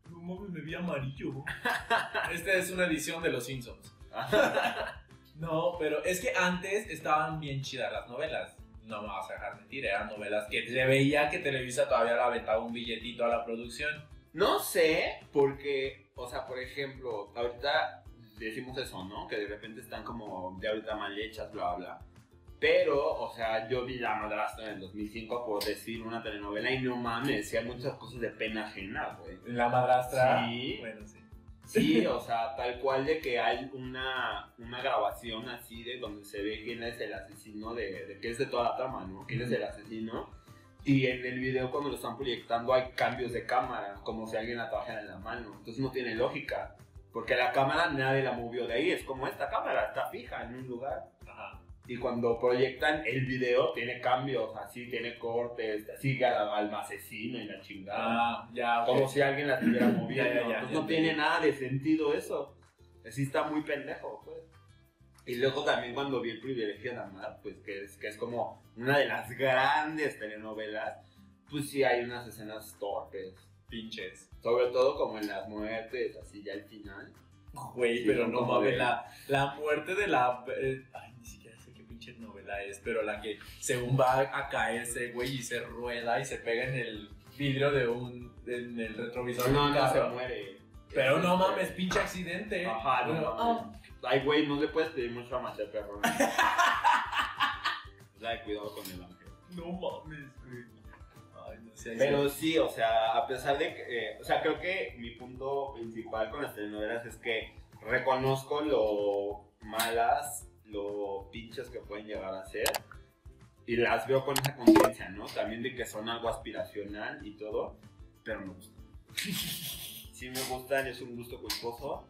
No mames, me vi amarillo. Esta es una edición de Los Simpsons. no, pero es que antes estaban bien chidas las novelas. No me vas a dejar mentir, eran novelas que se veía que Televisa todavía le aventaba un billetito a la producción. No sé, porque o sea, por ejemplo, ahorita decimos eso, ¿no? Que de repente están como de ahorita mal hechas, bla, bla. Pero, o sea, yo vi La Madrastra en el 2005 por decir una telenovela y no mames, decían muchas cosas de pena ajena, güey. La madrastra. Sí. Bueno, sí. Sí, o sea, tal cual de que hay una, una grabación así de donde se ve quién es el asesino, de, de que es de toda la trama, ¿no? Quién es el asesino. Y en el video cuando lo están proyectando hay cambios de cámara, como si alguien la trabajara en la mano. Entonces no tiene lógica. Porque la cámara nadie la movió de ahí, es como esta cámara, está fija en un lugar. Ajá. Y cuando proyectan el video tiene cambios, así tiene cortes, sigue al, asesino y la chingada Ah, ya, ok. como si alguien la estuviera moviendo. Ya, ya, Entonces no tiene nada de sentido eso. Sí está muy pendejo, pues. Y luego también cuando vi el privilegio de amar, pues que es, que es como una de las grandes telenovelas, pues sí hay unas escenas torpes. Pinches. Sobre todo como en las muertes, así ya al final. Güey, Sí, pero no mames, de- la, la muerte de la. eh, ay, ni siquiera sé qué pinche novela es, pero la que según va a caerse, güey, y se rueda y se pega en el vidrio de un. en el retrovisor de No, un no se muere. Pero no Este, mames, pinche accidente. Ajá, no Bueno, mames. Ay, güey, no le puedes pedir mucho a Macher Perro. Ay, cuidado con el ángel. No mames, güey. Ay, no sé. Pero sí. sí, o sea, a pesar de que, eh, o sea, creo que mi punto principal con las telenovelas es que reconozco lo malas, lo pinches que pueden llegar a ser y las veo con esa conciencia, ¿no? También de que son algo aspiracional y todo, pero me gustan. Sí me gustan, es un gusto culposo,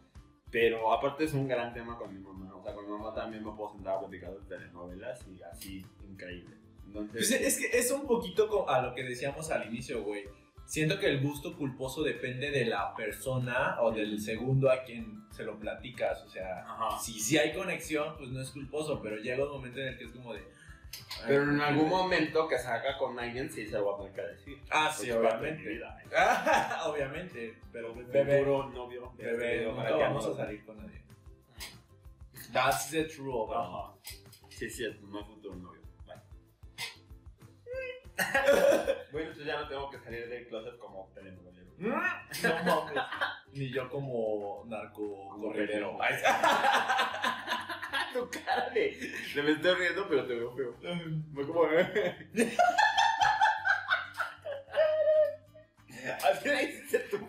pero aparte es un gran tema con mi mamá, o sea, con mi mamá también me puedo sentar a platicar de telenovelas y así, increíble. Entonces, Pues es que es un poquito a lo que decíamos al inicio, güey. Siento que el gusto culposo depende de la persona o del segundo a quien se lo platicas. O sea, Ajá. si sí hay conexión, pues no es culposo, pero llega un momento en el que es como de, Pero en algún momento que salga con alguien sí se lo voy a tener que decir. Ah, sí, obviamente. vida. obviamente. Pero bebé, futuro bebé, este nunca para que vamos a salir con nadie. That's the truth. Ajá. Sí, es cierto, no hay futuro novio. Bye. bueno, entonces ya no tengo que salir del closet como telenovelero. No mames. Ni yo como narco corredero. Ay, tu cara de. de me estoy riendo, pero te veo feo. Fue como. Así le hiciste tu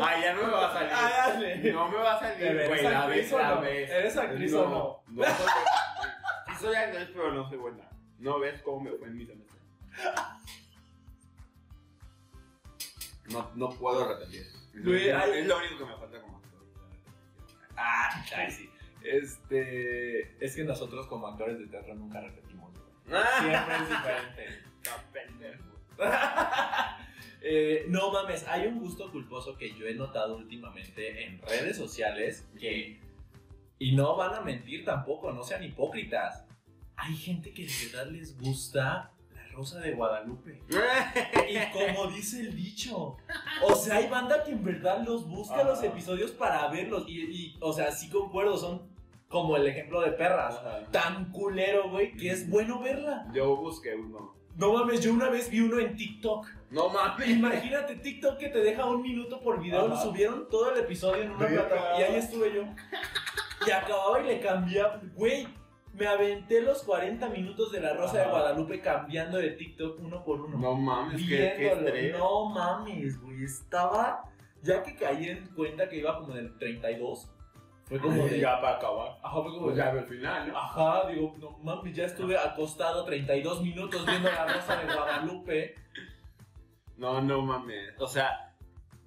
Ah, ya no me va a salir. Ah, dale. No me va a salir, ¿Eres güey. La actriz la no? ¿Eres actriz o no? No soy Sí soy actriz, pero no soy buena. No ves cómo me fue en mi semestre. No, no puedo repetir. Güey. Es lo único que me falta como actor. Ah, ay, sí. Este. Es que nosotros como actores de teatro nunca repetimos. güey. Siempre es diferente. No, pendejo. Eh, no mames, hay un gusto culposo que yo he notado últimamente en redes sociales que, y no van a mentir tampoco, no sean hipócritas. Hay gente que de verdad les gusta la Rosa de Guadalupe. Y como dice el dicho, o sea, hay banda que en verdad los busca los episodios para verlos. Y, y, o sea, sí concuerdo, son como el ejemplo de perras. Tan culero, güey, que es bueno verla. Yo busqué uno. No mames, yo una vez vi uno en TikTok. No mames. Imagínate TikTok que te deja un minuto por video, Ajá. subieron todo el episodio en una plataforma y ahí estuve yo. Y acababa y le cambiaba, güey, me aventé los 40 minutos de la Rosa de. Guadalupe cambiando de TikTok uno por uno. No mames, qué, qué no mames, güey, estaba ya que caí en cuenta que iba como en el 32. Fue como de Ya para acabar. Ajá, fue como Pues de- ya al final, ¿no? Ajá, digo, no mames, ya estuve acostado 32 minutos viendo la Rosa de Guadalupe. No, no mames. O sea,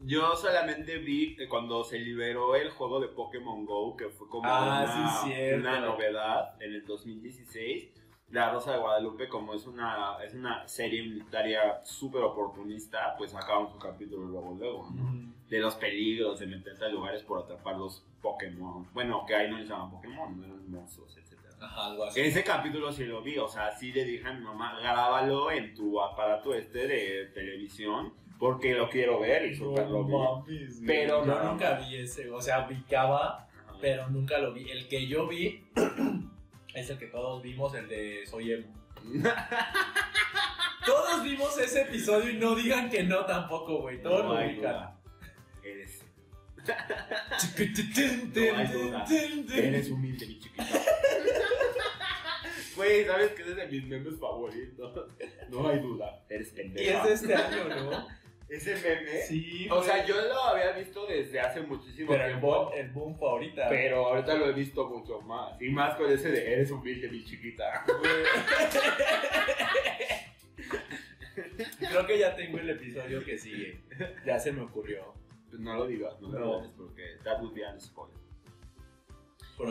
yo solamente vi cuando se liberó el juego de Pokémon Go, que fue como Ah, una, sí, una novedad en el 2016. La Rosa de Guadalupe, como es una, es una serie unitaria súper oportunista, pues sacaron su capítulo luego, luego, ¿no? De los peligros de meterse a lugares por atrapar los Pokémon. Bueno, que ahí no les llaman Pokémon, no eran monstruos, etc. Ajá, algo así. Ese capítulo sí lo vi, o sea, sí le dije a mi mamá, grábalo en tu aparato este de televisión, porque lo quiero ver y súper lo vi. Pero yo no. nunca vi ese, o sea, ubicaba, Ajá. pero nunca lo vi. El que yo vi es el que todos vimos, el de Soy Emo. Todos vimos ese episodio y no digan que no tampoco, güey. Todos No lo ubican. Eres, No hay duda. eres humilde, mi chiquita. Güey, ¿sabes qué es de mis memes favoritos? No hay duda. Eres Y pendeja. es de este año, ¿no? ¿Ese meme? Sí, O sea, yo lo había visto desde hace muchísimo Pero el tiempo. boom, el boom fue ahorita. Pero ahorita lo he visto mucho más. Y más con ese de eres humilde, mi chiquita. Creo que ya tengo el episodio que sigue. Ya se me ocurrió. Pues no lo digas, no lo No. digas porque that would be an spoiler.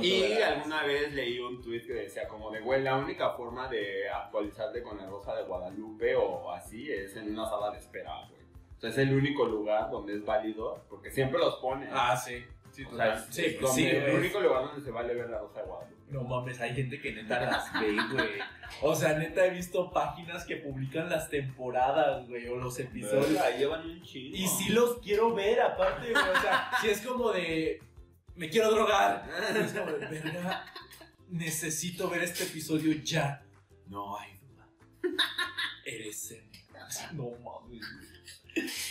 Y alguna vez leí un tweet que decía como de, güey, la única forma de actualizarte con la Rosa de Guadalupe o así es en una sala de espera, güey. O sea, es el único lugar donde es válido, porque siempre los ponen. Ah, sí. Sí, o sea, sí, pues donde- sí, el único lugar donde se vale ver la Rosa de Guadalupe. No mames, hay gente que neta las ve, güey. O sea, neta he visto páginas que publican las temporadas, güey, o los episodios. Verga, llevan un chingo. Y sí los quiero ver, aparte, güey. O sea, si es como de. Me quiero drogar. Es como verga, necesito ver este episodio ya. No hay duda. Eres el. No mames.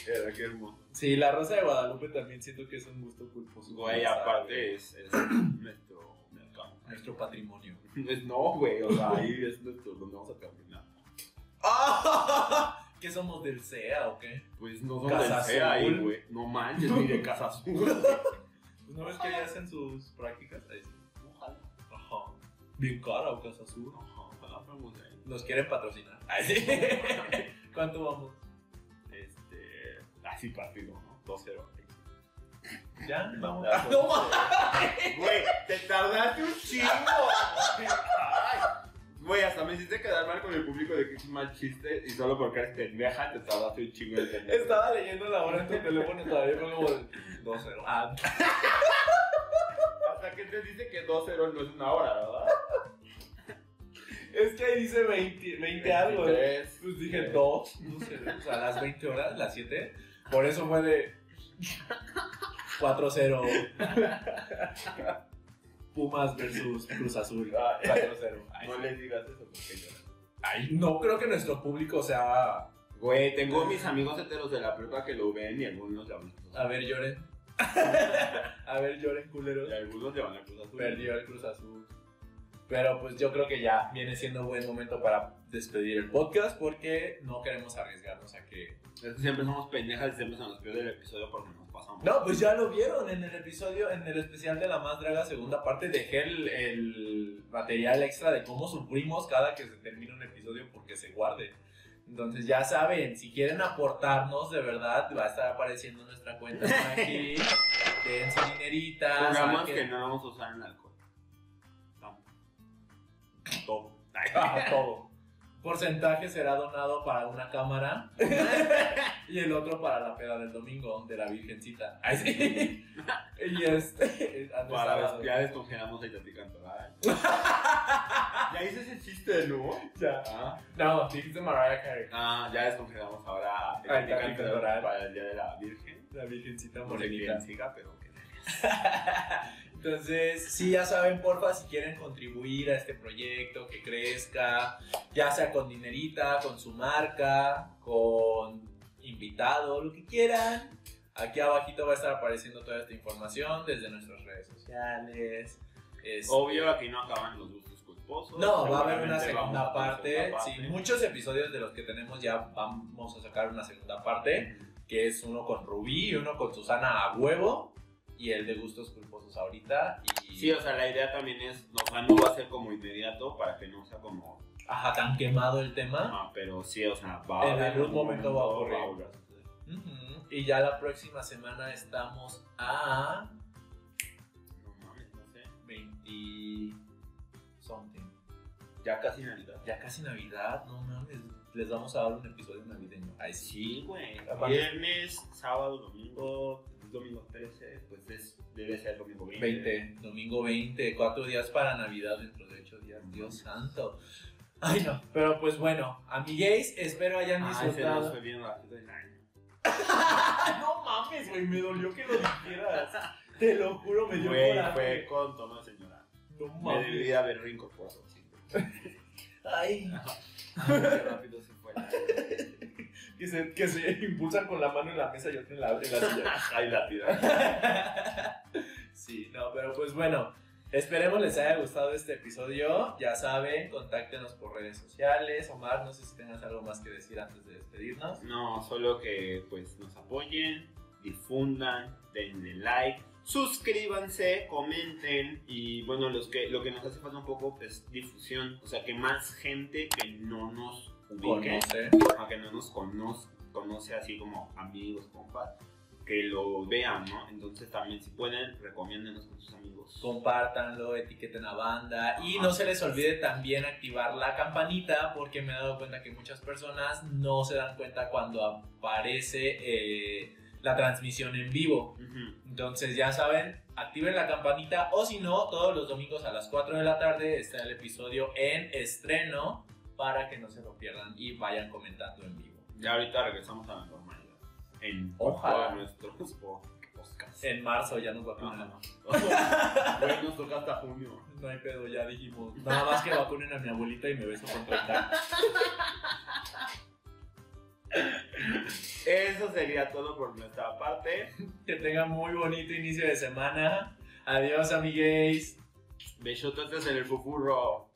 Era qué hermoso. Sí, la Rosa de Guadalupe también siento que es un gusto culposo. Güey, aparte es, es nuestro mercado. Nuestro patrimonio. No, güey, o sea, ahí es nuestro, donde vamos a terminar. ¿Qué somos del CEA o qué? Pues no Casa del CEA ahí, Azul. güey. No manches, ni de Casa Azul. Pues no ves que ya hacen sus prácticas. Ahí sí. Ojalá. Ajá. Bien cara o Casa Azul. Ajá, ojalá fuéramos de ahí. Nos quieren patrocinar. Ahí sí. ¿Cuánto vamos? Este. Así partido, ¿no? 2-0. Ya, vamos. Ah, no mames. Güey, te tardaste un chingo. Ay. Güey, hasta me hiciste quedar mal con el público de que es un mal chiste y solo porque eres pendeja te tardaste un chingo en entender. Estaba leyendo la hora en tu teléfono y todavía fue como de 2-0. Ah, Hasta que te dice que 2-0 no es una hora, ¿verdad? Es que ahí dice 20, 20 algo. 23. Pues dije 2, no sé, o sea, las 20 horas, las 7. Por eso fue de 4-0. Pumas versus Cruz Azul. 4-0. Ay, No les digas eso porque lloran. ay, no creo que nuestro público sea. Güey, tengo mis amigos heteros de la prepa que lo ven y algunos le van a A ver, lloren. A ver, lloren, culeros. Y algunos le van a Cruz Azul. Perdió el Cruz Azul. Pero pues yo creo que ya viene siendo buen momento para despedir el podcast porque no queremos arriesgarnos a que... Es que siempre somos pendejas y siempre se nos pierde el episodio porque nos pasamos. No, pues ya lo vieron en el episodio, en el especial de La Más Draga segunda parte, dejé el, el material extra de cómo sufrimos cada que se termina un episodio porque se guarde. Entonces ya saben, si quieren aportarnos de verdad, va a estar apareciendo nuestra cuenta aquí. Den su dinerita. Programas que no vamos a usar en alcohol. No. Todo. Ah, todo. Porcentaje será donado para una cámara y el otro para la peda del domingo de la Virgencita. Ay, sí. Y este. Para ya descongelamos Itati Cantoral. ya hice ese chiste, ¿no? Ya. Ah, No, dijiste Mariah Carey. ah, ya descongelamos ahora Itati Cantoral para el Día de la Virgen. La Virgencita No sé morenita. quién siga, pero que Entonces, sí, ya saben, porfa, si quieren contribuir a este proyecto, que crezca, ya sea con dinerita, con su marca, con invitado, lo que quieran. Aquí abajito va a estar apareciendo toda esta información desde nuestras redes sociales. Este, Obvio, aquí no acaban los gustos culposos. No, va a haber una segunda parte. segunda Sí, parte. muchos episodios de los que tenemos ya vamos a sacar una segunda parte, que es uno con Rubí y uno con Susana a huevo, y el de gustos culposos ahorita. Y Sí, o sea, la idea también es, o sea, no va a ser como inmediato para que no sea como, ajá, tan quemado el tema. ah, pero sí, o sea, va a En algún momento va a ocurrir. a. Ujú, Y ya la próxima semana estamos a No mames, no sé. 20 something. Ya casi Navidad. Ya casi Navidad, no mames. Les vamos a dar un episodio navideño. Ay, sí. Güey. Viernes, sábado, domingo, domingo 13, pues es, debe ser domingo 20. 20, domingo 20, cuatro días para Navidad dentro de ocho días. Dios santo. Ay, no. Pero pues bueno, amigues, espero hayan Ay, se nos disfrutado. fue bien rápido el año. no mames, güey, me dolió que lo dijeras. Te lo juro, me dio Güey, coraje. fue con toma señora. No Me mames. debí de haber reincorporado. sí. Ay. Qué rápido se fue. que se, que se impulsan con la mano en la mesa y otra en la, en la silla. Ay, la tira. sí, no, pero pues bueno, esperemos les haya gustado este episodio. Ya saben, contáctenos por redes sociales. Omar, no sé si tengas algo más que decir antes de despedirnos. No, solo que pues nos apoyen, difundan, denle like, suscríbanse, comenten y bueno, los que, lo que nos hace falta un poco es difusión, o sea, que más gente que no nos ubique, o que no nos conoce, conoce así como amigos, compas, que lo vean, ¿no? Entonces también si pueden, recomiéndenos con sus amigos. Compártanlo, etiqueten a banda y Ajá. no se les olvide también activar la campanita porque me he dado cuenta que muchas personas no se dan cuenta cuando aparece eh, la transmisión en vivo. Ujú. Entonces ya saben, activen la campanita o si no, todos los domingos a las 4 de la tarde está el episodio en estreno para que no se lo pierdan y vayan comentando en vivo. Ya ahorita regresamos a la normalidad. En Ojalá. nuestros po- podcasts. En marzo ya nos vacunan. Ajá. Güey, nos toca hasta junio. No hay pedo, ya dijimos. Nada más que vacunen a mi abuelita y me beso con 30. Eso sería todo por nuestra parte. Que tengan muy bonito inicio de semana. Adiós, amigues. Besototes en el fufurro.